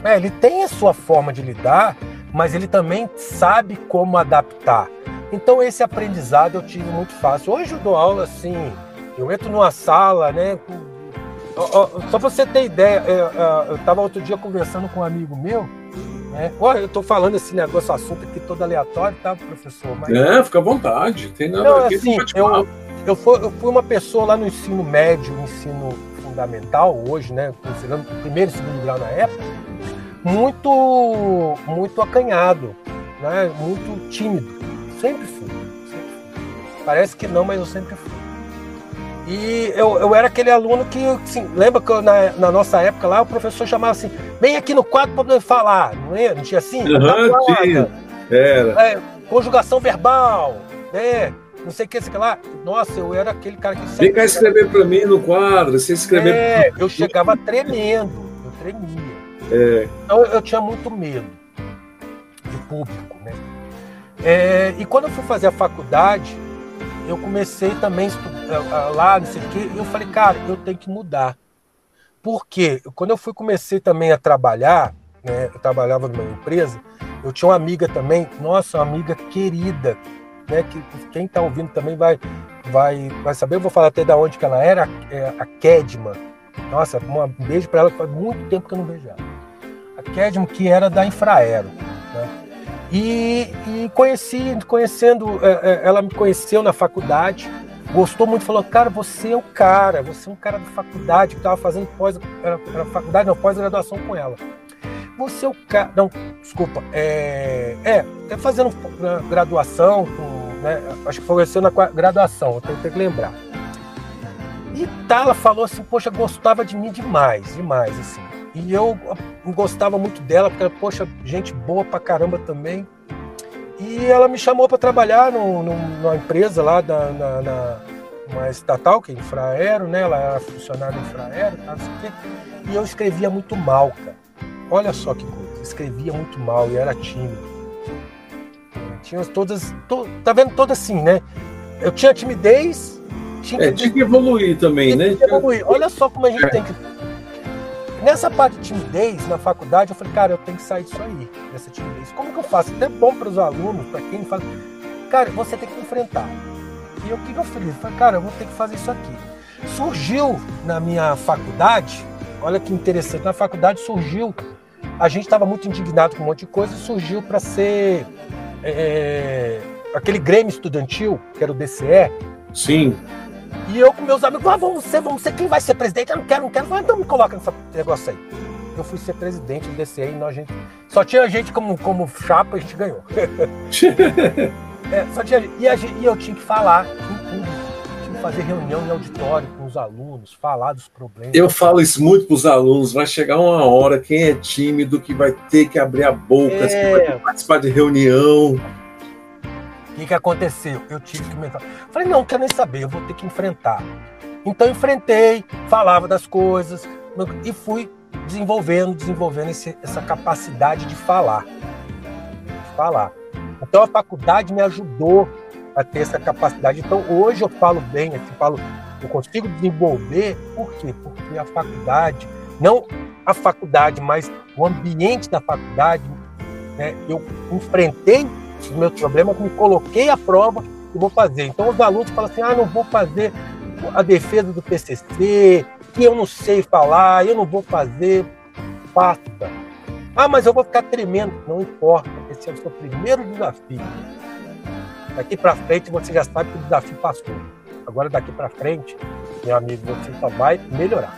É, ele tem a sua forma de lidar, mas ele também sabe como adaptar. Então esse aprendizado eu tive muito fácil. Hoje eu dou aula assim, eu entro numa sala, né? Só para você ter ideia, é, é, eu estava outro dia conversando com um amigo meu, né? Olha, eu estou falando esse negócio, assunto aqui todo aleatório, tá, professor? Mas... É, fica à vontade, tem nada Não, assim, eu, eu, fui, eu fui uma pessoa lá no ensino médio, ensino fundamental, hoje, né? Considerando primeiro e segundo grau na época, muito, muito acanhado, né? muito tímido. Sempre fui, sempre fui. Parece que não, mas eu sempre fui. E eu, eu era aquele aluno que, assim, lembra que eu, na, na, nossa época lá, o professor chamava assim, vem aqui no quadro para poder falar, não, é? não tinha assim? Uhum, tinha. Era. É, conjugação verbal, né? não sei o que, sei que lá. Nossa, eu era aquele cara que... Vem cá escrever para mim no quadro, você escrever... É, eu chegava tremendo, eu tremia. É. Então eu tinha muito medo de público, né? É, e quando eu fui fazer a faculdade, eu comecei também lá, não sei o quê, e eu falei, cara, eu tenho que mudar. Por quê? Quando eu fui comecei também a trabalhar, né, eu trabalhava numa empresa, eu tinha uma amiga também, nossa, uma amiga querida, né, que quem está ouvindo também vai, vai, vai saber, eu vou falar até da onde que ela era, é, a Kedma. Nossa, um beijo para ela, faz muito tempo que eu não vejo ela. Kedmo, que era da Infraero. Né? E, e conheci, conhecendo, é, é, ela me conheceu na faculdade, gostou muito, falou, cara, você é o cara, você é um cara da faculdade que estava fazendo pós, era, era faculdade, não, pós-graduação com ela. Você é o cara, não, desculpa, é, é, é fazendo graduação, com, né, acho que foi na graduação, eu tenho que lembrar. E tá, ela falou assim, poxa, gostava de mim demais, demais, assim. E eu gostava muito dela, porque, poxa, gente boa pra caramba também. E ela me chamou para trabalhar no, numa empresa lá, da, na, na, uma estatal, que é Infraero, né? Ela era funcionária Infraero, tá, e eu escrevia muito mal, cara. Olha só que coisa, escrevia muito mal e era tímido. Tinha todas, to, tá vendo? Toda assim, né? Eu tinha timidez. Tinha, é, tinha que evoluir também, tinha né? Que evoluir. Olha só como a gente é. tem que Nessa parte de timidez, na faculdade, eu falei, cara, eu tenho que sair disso aí, dessa timidez. Como que eu faço? Até bom para os alunos, para quem fala, cara, você tem que enfrentar. E eu, o que, eu fiz? Eu falei, cara, eu vou ter que fazer isso aqui. Surgiu na minha faculdade, olha que interessante, na faculdade surgiu a gente estava muito indignado com um monte de coisa e surgiu para ser é, aquele Grêmio Estudantil, que era o DCE. Sim. E eu com meus amigos, ah, vamos ser, vamos ser, quem vai ser presidente? Eu não quero, não quero. Falei, então me coloca nesse negócio aí. Eu fui ser presidente do DCE e nós, gente, só tinha gente como, como chapa *laughs* e a gente ganhou. é, só tinha, e, a, e eu tinha que falar em público fazer reunião em auditório com os alunos, falar dos problemas. Eu falo isso muito para os alunos. Vai chegar uma hora, quem é tímido, que vai ter que abrir a boca, é... vai participar de reunião. Que, que aconteceu? Eu tive que me... Falei, não, quero nem saber, eu vou ter que enfrentar. Então enfrentei, falava das coisas e fui desenvolvendo, desenvolvendo esse, essa capacidade de falar. De falar. Então a faculdade me ajudou a ter essa capacidade. Então, hoje eu falo bem, assim, falo, eu consigo desenvolver, por quê? Porque a faculdade, não a faculdade, mas o ambiente da faculdade, né, eu enfrentei os meus problemas, me coloquei à prova e vou fazer. Então, os alunos falam assim: ah, não vou fazer a defesa do PCC, que eu não sei falar, eu não vou fazer. Faça. Ah, mas eu vou ficar tremendo. Não importa, esse é o seu primeiro desafio. Daqui para frente você já sabe que o desafio passou. Agora daqui para frente, meu amigo, você só vai melhorar.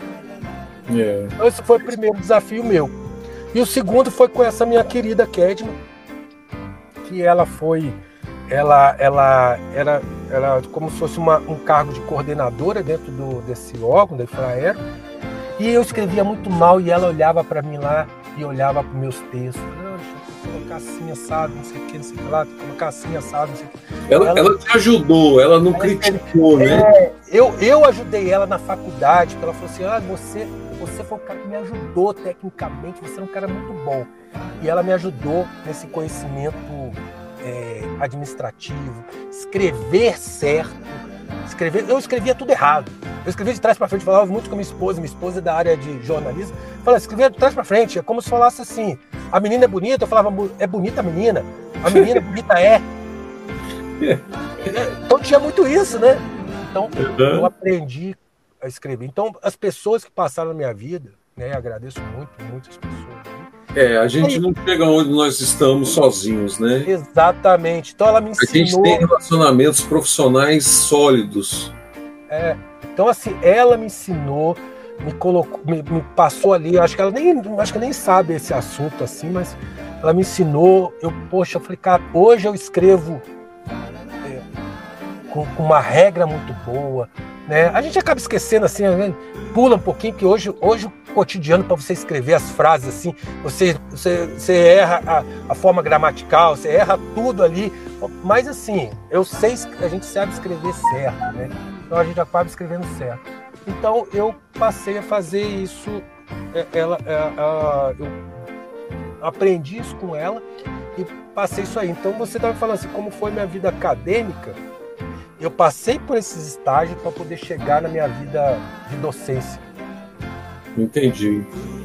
Yeah. É. Então esse foi o primeiro desafio meu. E o segundo foi com essa minha querida Kedma, que ela foi, ela, ela era, era como se fosse uma, um cargo de coordenadora dentro do, desse órgão da Infraero. E eu escrevia muito mal e ela olhava para mim lá e olhava para meus textos colocar assim, assado, não sei o que, não sei o que lá, colocar assim, assado, não sei o que. Ela, ela, ela te ajudou, ela não ela, criticou, é, né? Eu, eu ajudei ela na faculdade, porque ela falou assim: ah, você, você foi o cara que me ajudou tecnicamente, você é um cara muito bom. E ela me ajudou nesse conhecimento é, administrativo, escrever certo. Escrever, eu escrevia tudo errado. Eu escrevia de trás para frente, falava muito com minha esposa, minha esposa é da área de jornalismo. Falava, escrevia de trás para frente, é como se falasse assim: a menina é bonita, eu falava, é bonita a menina, a menina bonita é. *laughs* Então tinha muito isso, né? Então eu aprendi a escrever. Então as pessoas que passaram na minha vida, né? Agradeço muito, muitas pessoas. É, a gente Aí, não chega onde nós estamos sozinhos, né? Exatamente. Então ela me ensinou. A gente tem relacionamentos profissionais sólidos. É. Então assim, ela me ensinou me colocou, me, me, passou ali, acho que ela nem, acho que nem sabe esse assunto assim, mas ela me ensinou, eu, poxa, eu falei, cara, hoje eu escrevo é, com, com, uma regra muito boa, né? A gente acaba esquecendo assim, pula um pouquinho, que hoje, hoje o cotidiano para você escrever as frases assim, você, você, você erra a, a forma gramatical, você erra tudo ali, mas assim, eu sei, a gente sabe escrever certo, né? Então a gente acaba escrevendo certo. Então eu passei a fazer isso. É, ela, ela, é, eu aprendi isso com ela e passei isso aí. Então você estava falando assim, como foi minha vida acadêmica? Eu passei por esses estágios para poder chegar na minha vida de docência. Entendi.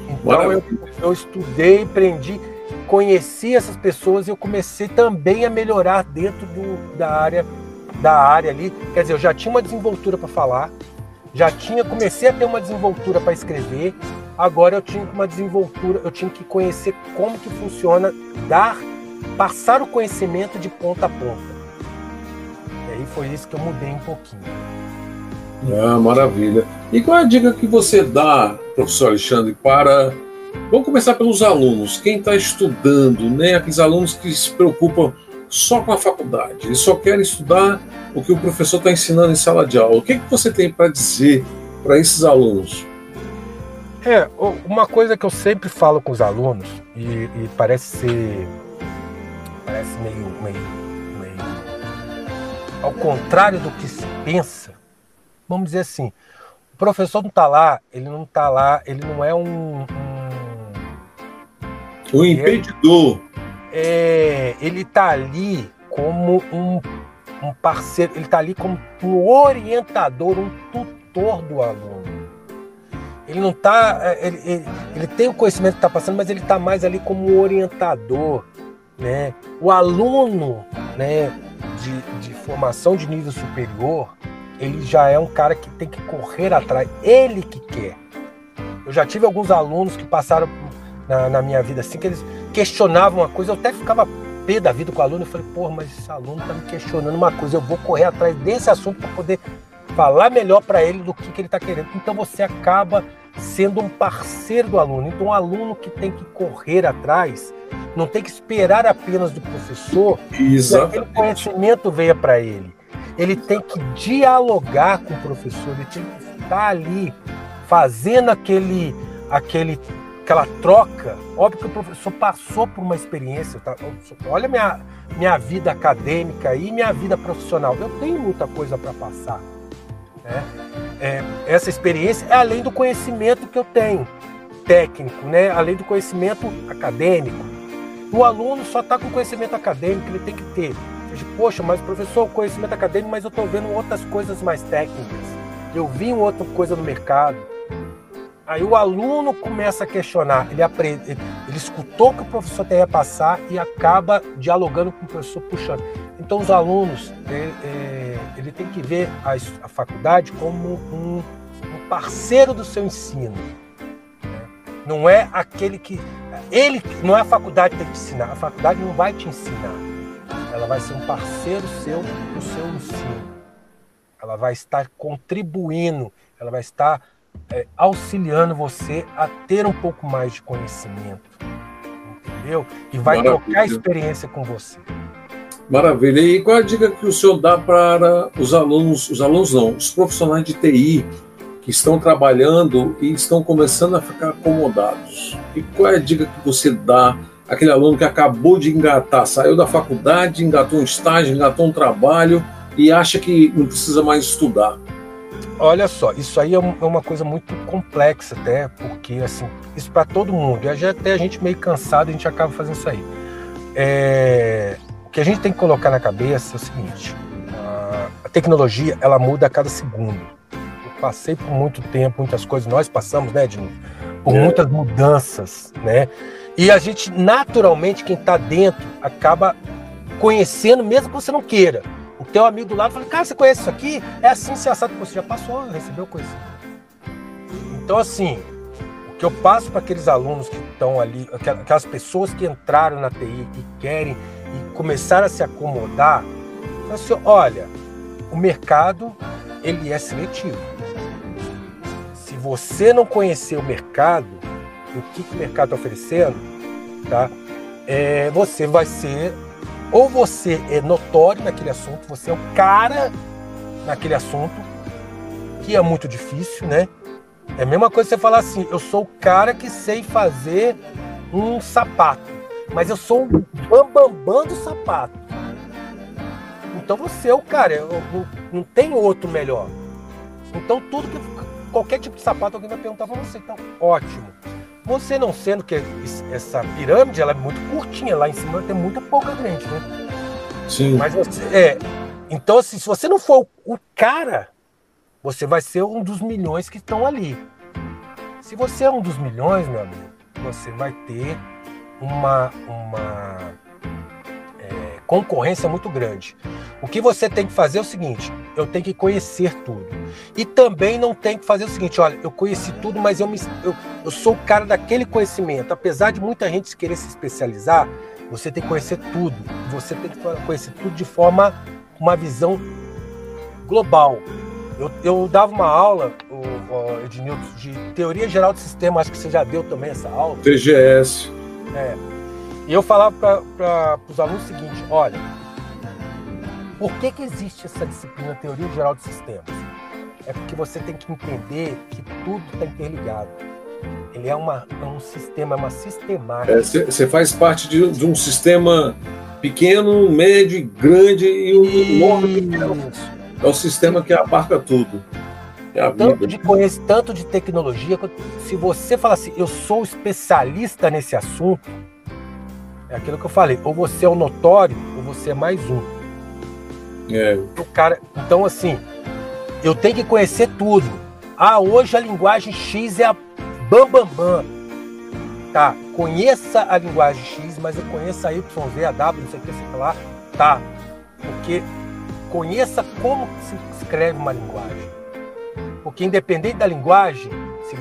Então eu, eu estudei, aprendi, conheci essas pessoas e eu comecei também a melhorar dentro do, da área da área ali. Quer dizer, eu já tinha uma desenvoltura para falar, já tinha, comecei a ter uma desenvoltura para escrever, agora eu tinha uma desenvoltura, eu tinha que conhecer como que funciona, dar, passar o conhecimento de ponta a ponta. Aí foi isso que eu mudei um pouquinho. Ah, maravilha. E qual é a dica que você dá, professor Alexandre, para. Vamos começar pelos alunos, quem está estudando, né? Aqueles alunos que se preocupam só com a faculdade, eles só querem estudar o que o professor está ensinando em sala de aula. O que, que você tem para dizer para esses alunos? É, uma coisa que eu sempre falo com os alunos, e, e parece ser. parece meio, meio. Ao contrário do que se pensa, vamos dizer assim, o professor não está lá, ele não está lá, ele não é um. um o impedidor é, ele está ali como um, um parceiro, ele está ali como um orientador, um tutor do aluno. Ele não está. É, ele, ele, ele, tem o conhecimento que está passando, mas ele está mais ali como orientador. Né? O aluno né, de, de formação de nível superior, ele já é um cara que tem que correr atrás, ele que quer. Eu já tive alguns alunos que passaram na, na, minha vida, assim, que eles questionavam uma coisa, eu até ficava pé da vida com o aluno, eu falei, porra, mas esse aluno tá me questionando uma coisa, eu vou correr atrás desse assunto para poder falar melhor para ele do que, que ele está querendo. Então você acaba sendo um parceiro do aluno. Então, um aluno que tem que correr atrás, não tem que esperar apenas do professor Exatamente. que aquele conhecimento venha para ele. Ele tem que dialogar com o professor, ele tem que estar ali fazendo aquele, aquele, aquela troca. Óbvio que o professor passou por uma experiência. Tá? Olha minha, minha vida acadêmica e minha vida profissional. Eu tenho muita coisa para passar. Né? É, essa experiência é além do conhecimento que eu tenho técnico, né? além do conhecimento acadêmico. O aluno só está com conhecimento acadêmico, ele tem que ter. Poxa, mas professor, conhecimento acadêmico, mas eu estou vendo outras coisas mais técnicas. Eu vi outra coisa no mercado. Aí o aluno começa a questionar, ele aprende, ele, ele escutou o que o professor tem a passar e acaba dialogando com o professor puxando. Então os alunos, é, é, ele tem que ver a, a faculdade como um, um, parceiro do seu ensino. Não é aquele que ele não é a faculdade que tem que te ensinar, a faculdade não vai te ensinar. Ela vai ser um parceiro seu no seu ensino. Ela vai estar contribuindo, ela vai estar é, auxiliando você a ter um pouco mais de conhecimento. Entendeu? E vai Maravilha. trocar experiência com você. Maravilha. E qual a dica que o senhor dá para os alunos, os alunos não, os profissionais de TI que estão trabalhando e estão começando a ficar acomodados? E qual é a dica que você dá àquele aluno que acabou de engatar, saiu da faculdade, engatou um estágio, engatou um trabalho e acha que não precisa mais estudar? Olha só, isso aí é, é uma coisa muito complexa até, porque assim, isso para todo mundo, e até a gente meio cansado, a gente acaba fazendo isso aí. É, o que a gente tem que colocar na cabeça é o seguinte, a tecnologia, ela muda a cada segundo. Passei por muito tempo, muitas coisas, nós passamos, né, Edno, por é. muitas mudanças, né, e a gente, naturalmente, quem está dentro, acaba conhecendo, mesmo que você não queira o teu amigo do lado fala, cara, você conhece isso aqui? É assim, se assado, você já passou, recebeu coisa. Então, assim, o que eu passo para aqueles alunos que estão ali, aquelas pessoas que entraram na TI e querem e começaram a se acomodar, assim, olha, o mercado, ele é seletivo. Você não conhecer o mercado, o que, que o mercado está oferecendo, tá? É, você vai ser ou você é notório naquele assunto, você é o cara naquele assunto, que é muito difícil, né? É a mesma coisa você falar assim, eu sou o cara que sei fazer um sapato, mas eu sou o bambambam bam, bam do sapato. Então você é o cara, eu, eu, não tem outro melhor. Então tudo que qualquer tipo de sapato alguém vai perguntar para você, então ótimo. Você não sendo que essa pirâmide ela é muito curtinha, lá em cima tem muita pouca gente, né? Sim. Mas você, é, então, assim, se você não for o cara, você vai ser um dos milhões que estão ali. Se você é um dos milhões, meu amigo, você vai ter uma, uma concorrência muito grande. O que você tem que fazer é o seguinte: eu tenho que conhecer tudo. E também não tem que fazer o seguinte: olha, eu conheci tudo, mas eu, me, eu, eu sou o cara daquele conhecimento. Apesar de muita gente querer se especializar, você tem que conhecer tudo. Você tem que conhecer tudo de forma, uma visão global. Eu, eu dava uma aula, Ednilton, de teoria geral do sistema, acho que você já deu também essa aula. TGS. É. E eu falava para os alunos o seguinte: olha, por que, que existe essa disciplina Teoria Geral de Sistemas? É porque você tem que entender que tudo está interligado. Ele é, uma, é um sistema, é uma sistemática. Você é, faz parte de, de, um sistema pequeno, médio e grande e um enorme. É o sistema que abarca tudo. É tanto de conhecimento, tanto de tecnologia, se você falar assim, eu sou especialista nesse assunto, é aquilo que eu falei, ou você é o notório, ou você é mais um. É. O cara, então assim, eu tenho que conhecer tudo. Ah, hoje a linguagem X é a bam bam bam. Tá, conheça a linguagem X, mas eu conheço a Y, Z, a W, não sei o que, sei lá. Tá. Porque conheça como se escreve uma linguagem. Porque independente da linguagem,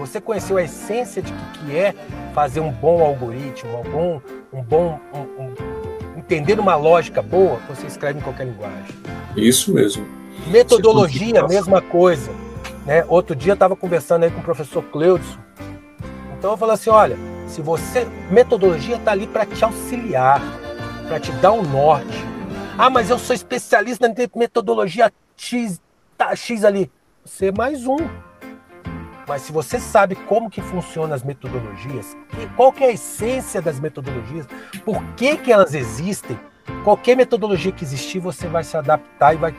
você conheceu a essência de que, que é fazer um bom algoritmo, um bom, um bom um, um, entender uma lógica boa, você escreve em qualquer linguagem. Isso mesmo. Metodologia, mesma coisa. Né? Outro dia eu estava conversando aí com o professor Cleudson. Então eu falei assim, olha, se você metodologia está ali para te auxiliar, para te dar um norte. Ah, mas eu sou especialista em metodologia X, tá X ali. Você é mais um. Mas se você sabe como que funcionam as metodologias, qual que é a essência das metodologias, por que, que elas existem, qualquer metodologia que existir, você vai se adaptar e vai.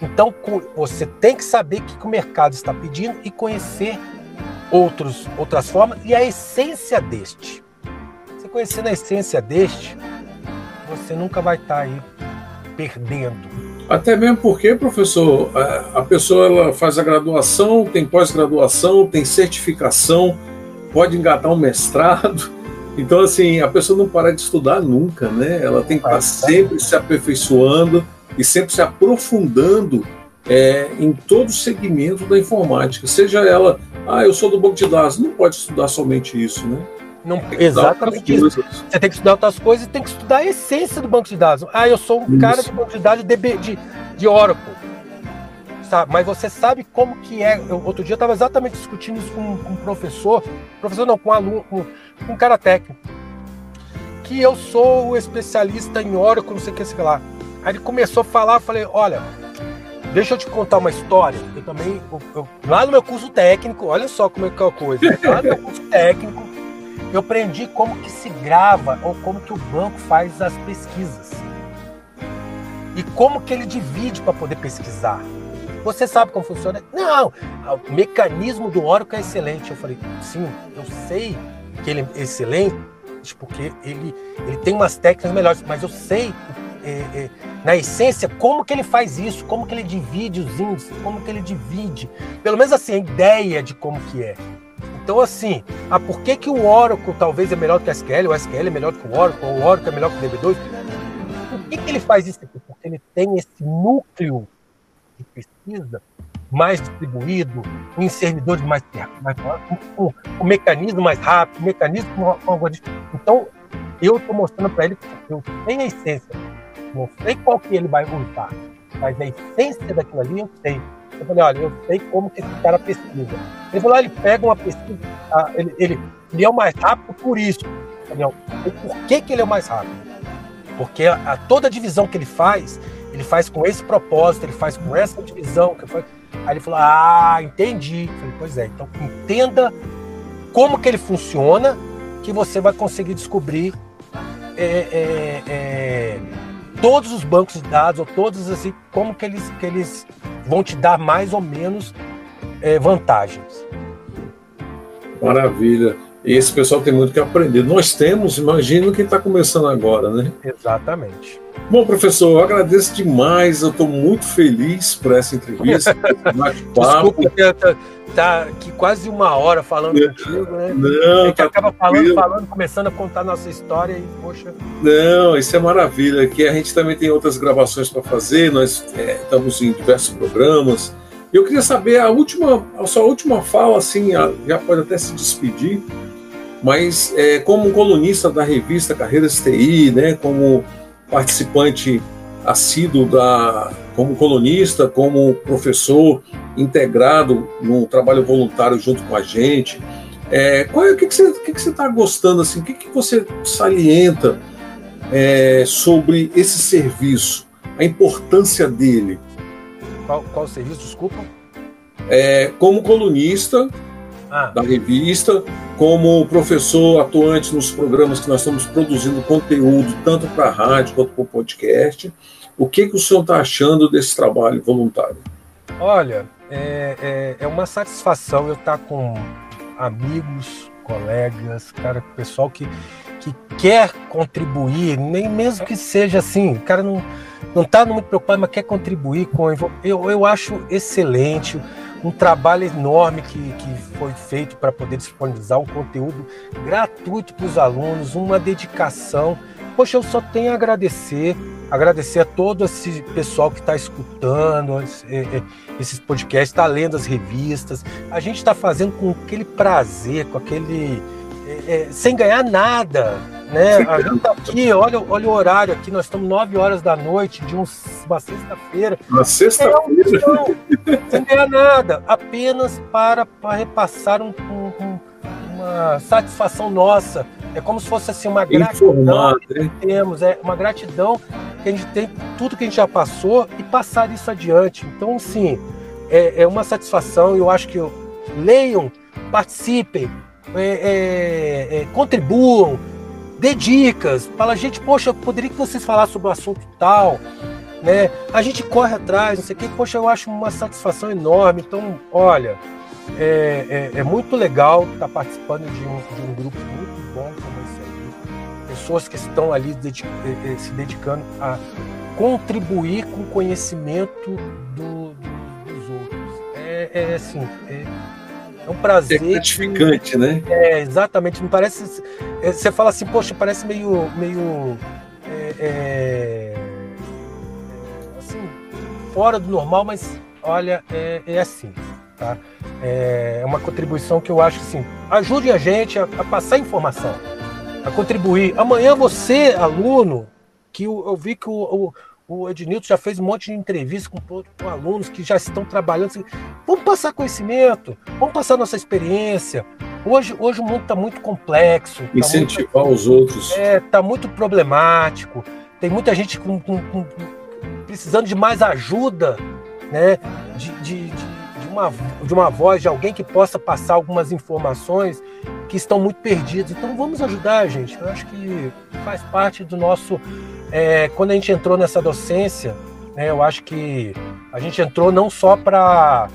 Então, você tem que saber o que o mercado está pedindo e conhecer outros, outras formas e a essência deste. Você conhecendo a essência deste, você nunca vai estar aí perdendo até mesmo porque, professor, a pessoa ela faz a graduação, tem pós-graduação, tem certificação, pode engatar um mestrado. *laughs* Então, assim, a pessoa não para de estudar nunca, né? Ela tem que estar sempre se aperfeiçoando e sempre se aprofundando é, em todo o segmento da informática. Seja ela, ah, eu sou do banco de dados, não pode estudar somente isso, né? Não, exatamente isso. Você tem que estudar outras coisas e tem que estudar a essência do banco de dados. Ah, eu sou um isso. cara do banco de dados de, de, de Oracle. Sabe? Mas você sabe como que é. Eu, outro dia eu estava exatamente discutindo isso com, com, um professor, professor não, com um aluno, com, com um cara técnico. Que eu sou o especialista em Oracle, não sei o que, sei lá. Aí ele começou a falar, eu falei, olha, deixa eu te contar uma história. Eu também, eu, eu, lá no meu curso técnico, olha só como é que é a coisa. Lá no meu curso técnico, eu aprendi como que se grava ou como que o banco faz as pesquisas. E como que ele divide para poder pesquisar. Você sabe como funciona? Não, o mecanismo do Oracle é excelente. Eu falei, sim, eu sei que ele é excelente, porque ele, ele tem umas técnicas melhores, mas eu sei, é, é, na essência, como que ele faz isso, como que ele divide os índices, como que ele divide, pelo menos assim, a ideia de como que é. Então, assim, ah, por que, que o Oracle talvez é melhor que o SQL, o SQL é melhor que o Oracle, o Oracle é melhor que o DB2? Por que, que ele faz isso aqui? Porque ele tem esse núcleo de pesquisa mais distribuído, em servidores mais, mais um, um, mecanismo mais rápido, mecanismo com algoritmo. Então, eu estou mostrando para ele que eu tenho a essência. Não sei qual que ele vai usar, mas a essência daquilo ali eu sei. Eu falei, olha, eu sei como que esse cara pesquisa. Ele falou, ah, ele pega uma pesquisa, ah, ele, ele, ele, é o mais rápido por isso. Falei, por que, que ele é o mais rápido? Porque a, a, toda a divisão que ele faz, ele faz com esse propósito, ele faz com essa divisão. Que foi... Aí ele falou, ah, entendi. Eu falei, pois é, então entenda como que ele funciona, que você vai conseguir descobrir é, é, é, todos os bancos de dados, ou todos assim, como que eles, que eles vão te dar mais ou menos é, vantagens. Maravilha. E esse pessoal tem muito que aprender. Nós temos, imagino quem está começando agora, né? Exatamente. Bom, professor, eu agradeço demais. Eu estou muito feliz por essa entrevista. Desculpa tá, aqui quase uma hora falando não, contigo, né? Não, a gente tá acaba falando, falando, começando a contar nossa história e, poxa. Não, isso é maravilha. Aqui a gente também tem outras gravações para fazer. Nós é, estamos em diversos programas. Eu queria saber a última, a sua última fala, assim, já pode até se despedir, mas é, como colunista da revista Carreiras TI, né, como participante assíduo da, como colunista, como professor integrado no trabalho voluntário junto com a gente. É, qual é, o que, que você está gostando assim? O que, que você salienta é, sobre esse serviço, a importância dele? Qual, qual serviço? Desculpa. É, como colunista ah. da revista, como professor atuante nos programas que nós estamos produzindo conteúdo tanto para a rádio quanto para o podcast. O que, que o senhor está achando desse trabalho voluntário? Olha, é, é, é uma satisfação eu estar tá com amigos, colegas, cara, pessoal que, que quer contribuir, nem mesmo que seja assim, o cara não, não está muito preocupado, mas quer contribuir com. Eu, eu acho excelente um trabalho enorme que, que foi feito para poder disponibilizar um conteúdo gratuito para os alunos, uma dedicação. Poxa, eu só tenho a agradecer agradecer a todo esse pessoal que está escutando esses podcasts, está lendo as revistas. A gente está fazendo com aquele prazer, com aquele. É, sem ganhar nada. Né? A gente tá aqui, olha, olha o horário aqui, nós estamos 9 horas da noite de um, uma sexta-feira. Uma sexta-feira? É, sem ganhar nada, apenas para, para repassar um, um, uma satisfação nossa. É como se fosse assim, uma gratidão que temos, é uma gratidão que a gente tem tudo que a gente já passou e passar isso adiante. Então, sim, é, é uma satisfação. Eu acho que eu, leiam, participem, é, é, é contribuam, dê dicas. Fala, gente, poxa, poderia que vocês falassem sobre o assunto tal, né? A gente corre atrás, não sei o quê. Poxa, eu acho uma satisfação enorme. Então, olha, é, é, é muito legal estar participando de um, de um grupo muito bom como esse aí. Pessoas que estão ali dedica, eh, eh, se dedicando a contribuir com o conhecimento do, do, dos outros. É, é assim, é, é um prazer. É gratificante, que, né? É, exatamente. Me parece. É, você fala assim, poxa, parece meio. meio é, é, assim, fora do normal, mas olha, é, é assim. Tá? É uma contribuição que eu acho assim, ajude a gente a, a passar informação, a contribuir. Amanhã você, aluno, que eu, eu vi que o, o, o Ednilton já fez um monte de entrevistas com, com alunos que já estão trabalhando. Assim, vamos passar conhecimento, vamos passar nossa experiência. Hoje, hoje o mundo está muito complexo. Tá Incentivar muito, os outros. É, está muito problemático. Tem muita gente com, com, com, precisando de mais ajuda, né? de, de uma, de uma voz de alguém que possa passar algumas informações que estão muito perdidas. Então vamos ajudar, gente. Eu acho que faz parte do nosso. É, quando a gente entrou nessa docência, né, eu acho que a gente entrou não só para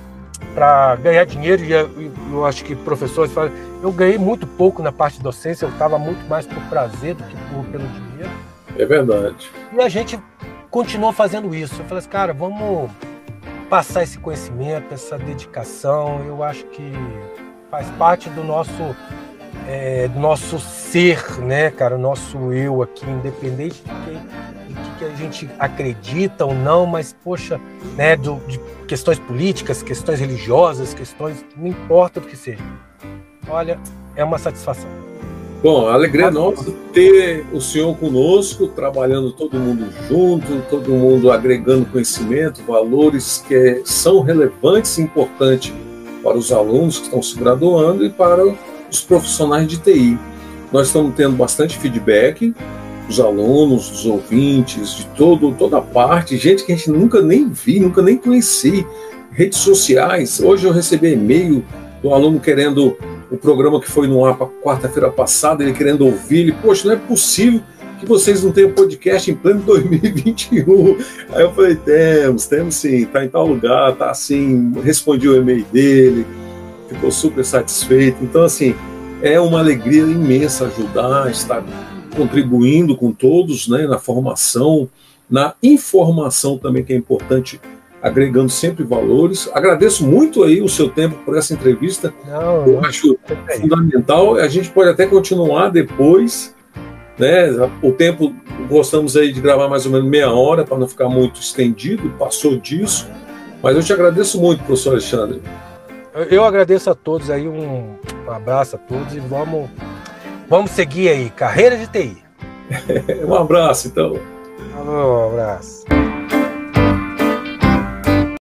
para ganhar dinheiro e eu acho que professores falam, eu ganhei muito pouco na parte de docência, eu estava muito mais por prazer do que por, pelo dinheiro. É verdade. E a gente continuou fazendo isso. Eu falei assim, cara, vamos passar esse conhecimento, essa dedicação, eu acho que faz parte do nosso é, do nosso ser, né, cara, o nosso eu aqui, independente de que, de que a gente acredita ou não, mas poxa, né, do, de questões políticas, questões religiosas, questões, não importa o que seja. Olha, é uma satisfação. Bom, a alegria nossa ter o senhor conosco, trabalhando todo mundo junto, todo mundo agregando conhecimento, valores que são relevantes e importantes para os alunos que estão se graduando e para os profissionais de TI. Nós estamos tendo bastante feedback dos alunos, dos ouvintes, de todo, toda parte, gente que a gente nunca nem vi, nunca nem conheci, redes sociais. Hoje eu recebi e-mail do aluno querendo o programa que foi no ar quarta-feira passada, ele querendo ouvir, ele, poxa, não é possível que vocês não tenham podcast em pleno *laughs* 2021. Aí eu falei, temos, temos sim, tá em tal lugar, tá assim, respondi o e-mail dele, ficou super satisfeito. Então, assim, é uma alegria imensa ajudar, estar contribuindo com todos né, na formação, na informação também, que é importante agregando sempre valores. Agradeço muito aí o seu tempo por essa entrevista. Não, eu acho fundamental. A gente pode até continuar depois, né? O tempo gostamos aí de gravar mais ou menos meia hora para não ficar muito estendido. Passou disso, mas eu te agradeço muito, professor Alexandre. Eu agradeço a todos aí um, um abraço a todos e vamos vamos seguir aí carreira de TI. *laughs* um abraço então. Um abraço.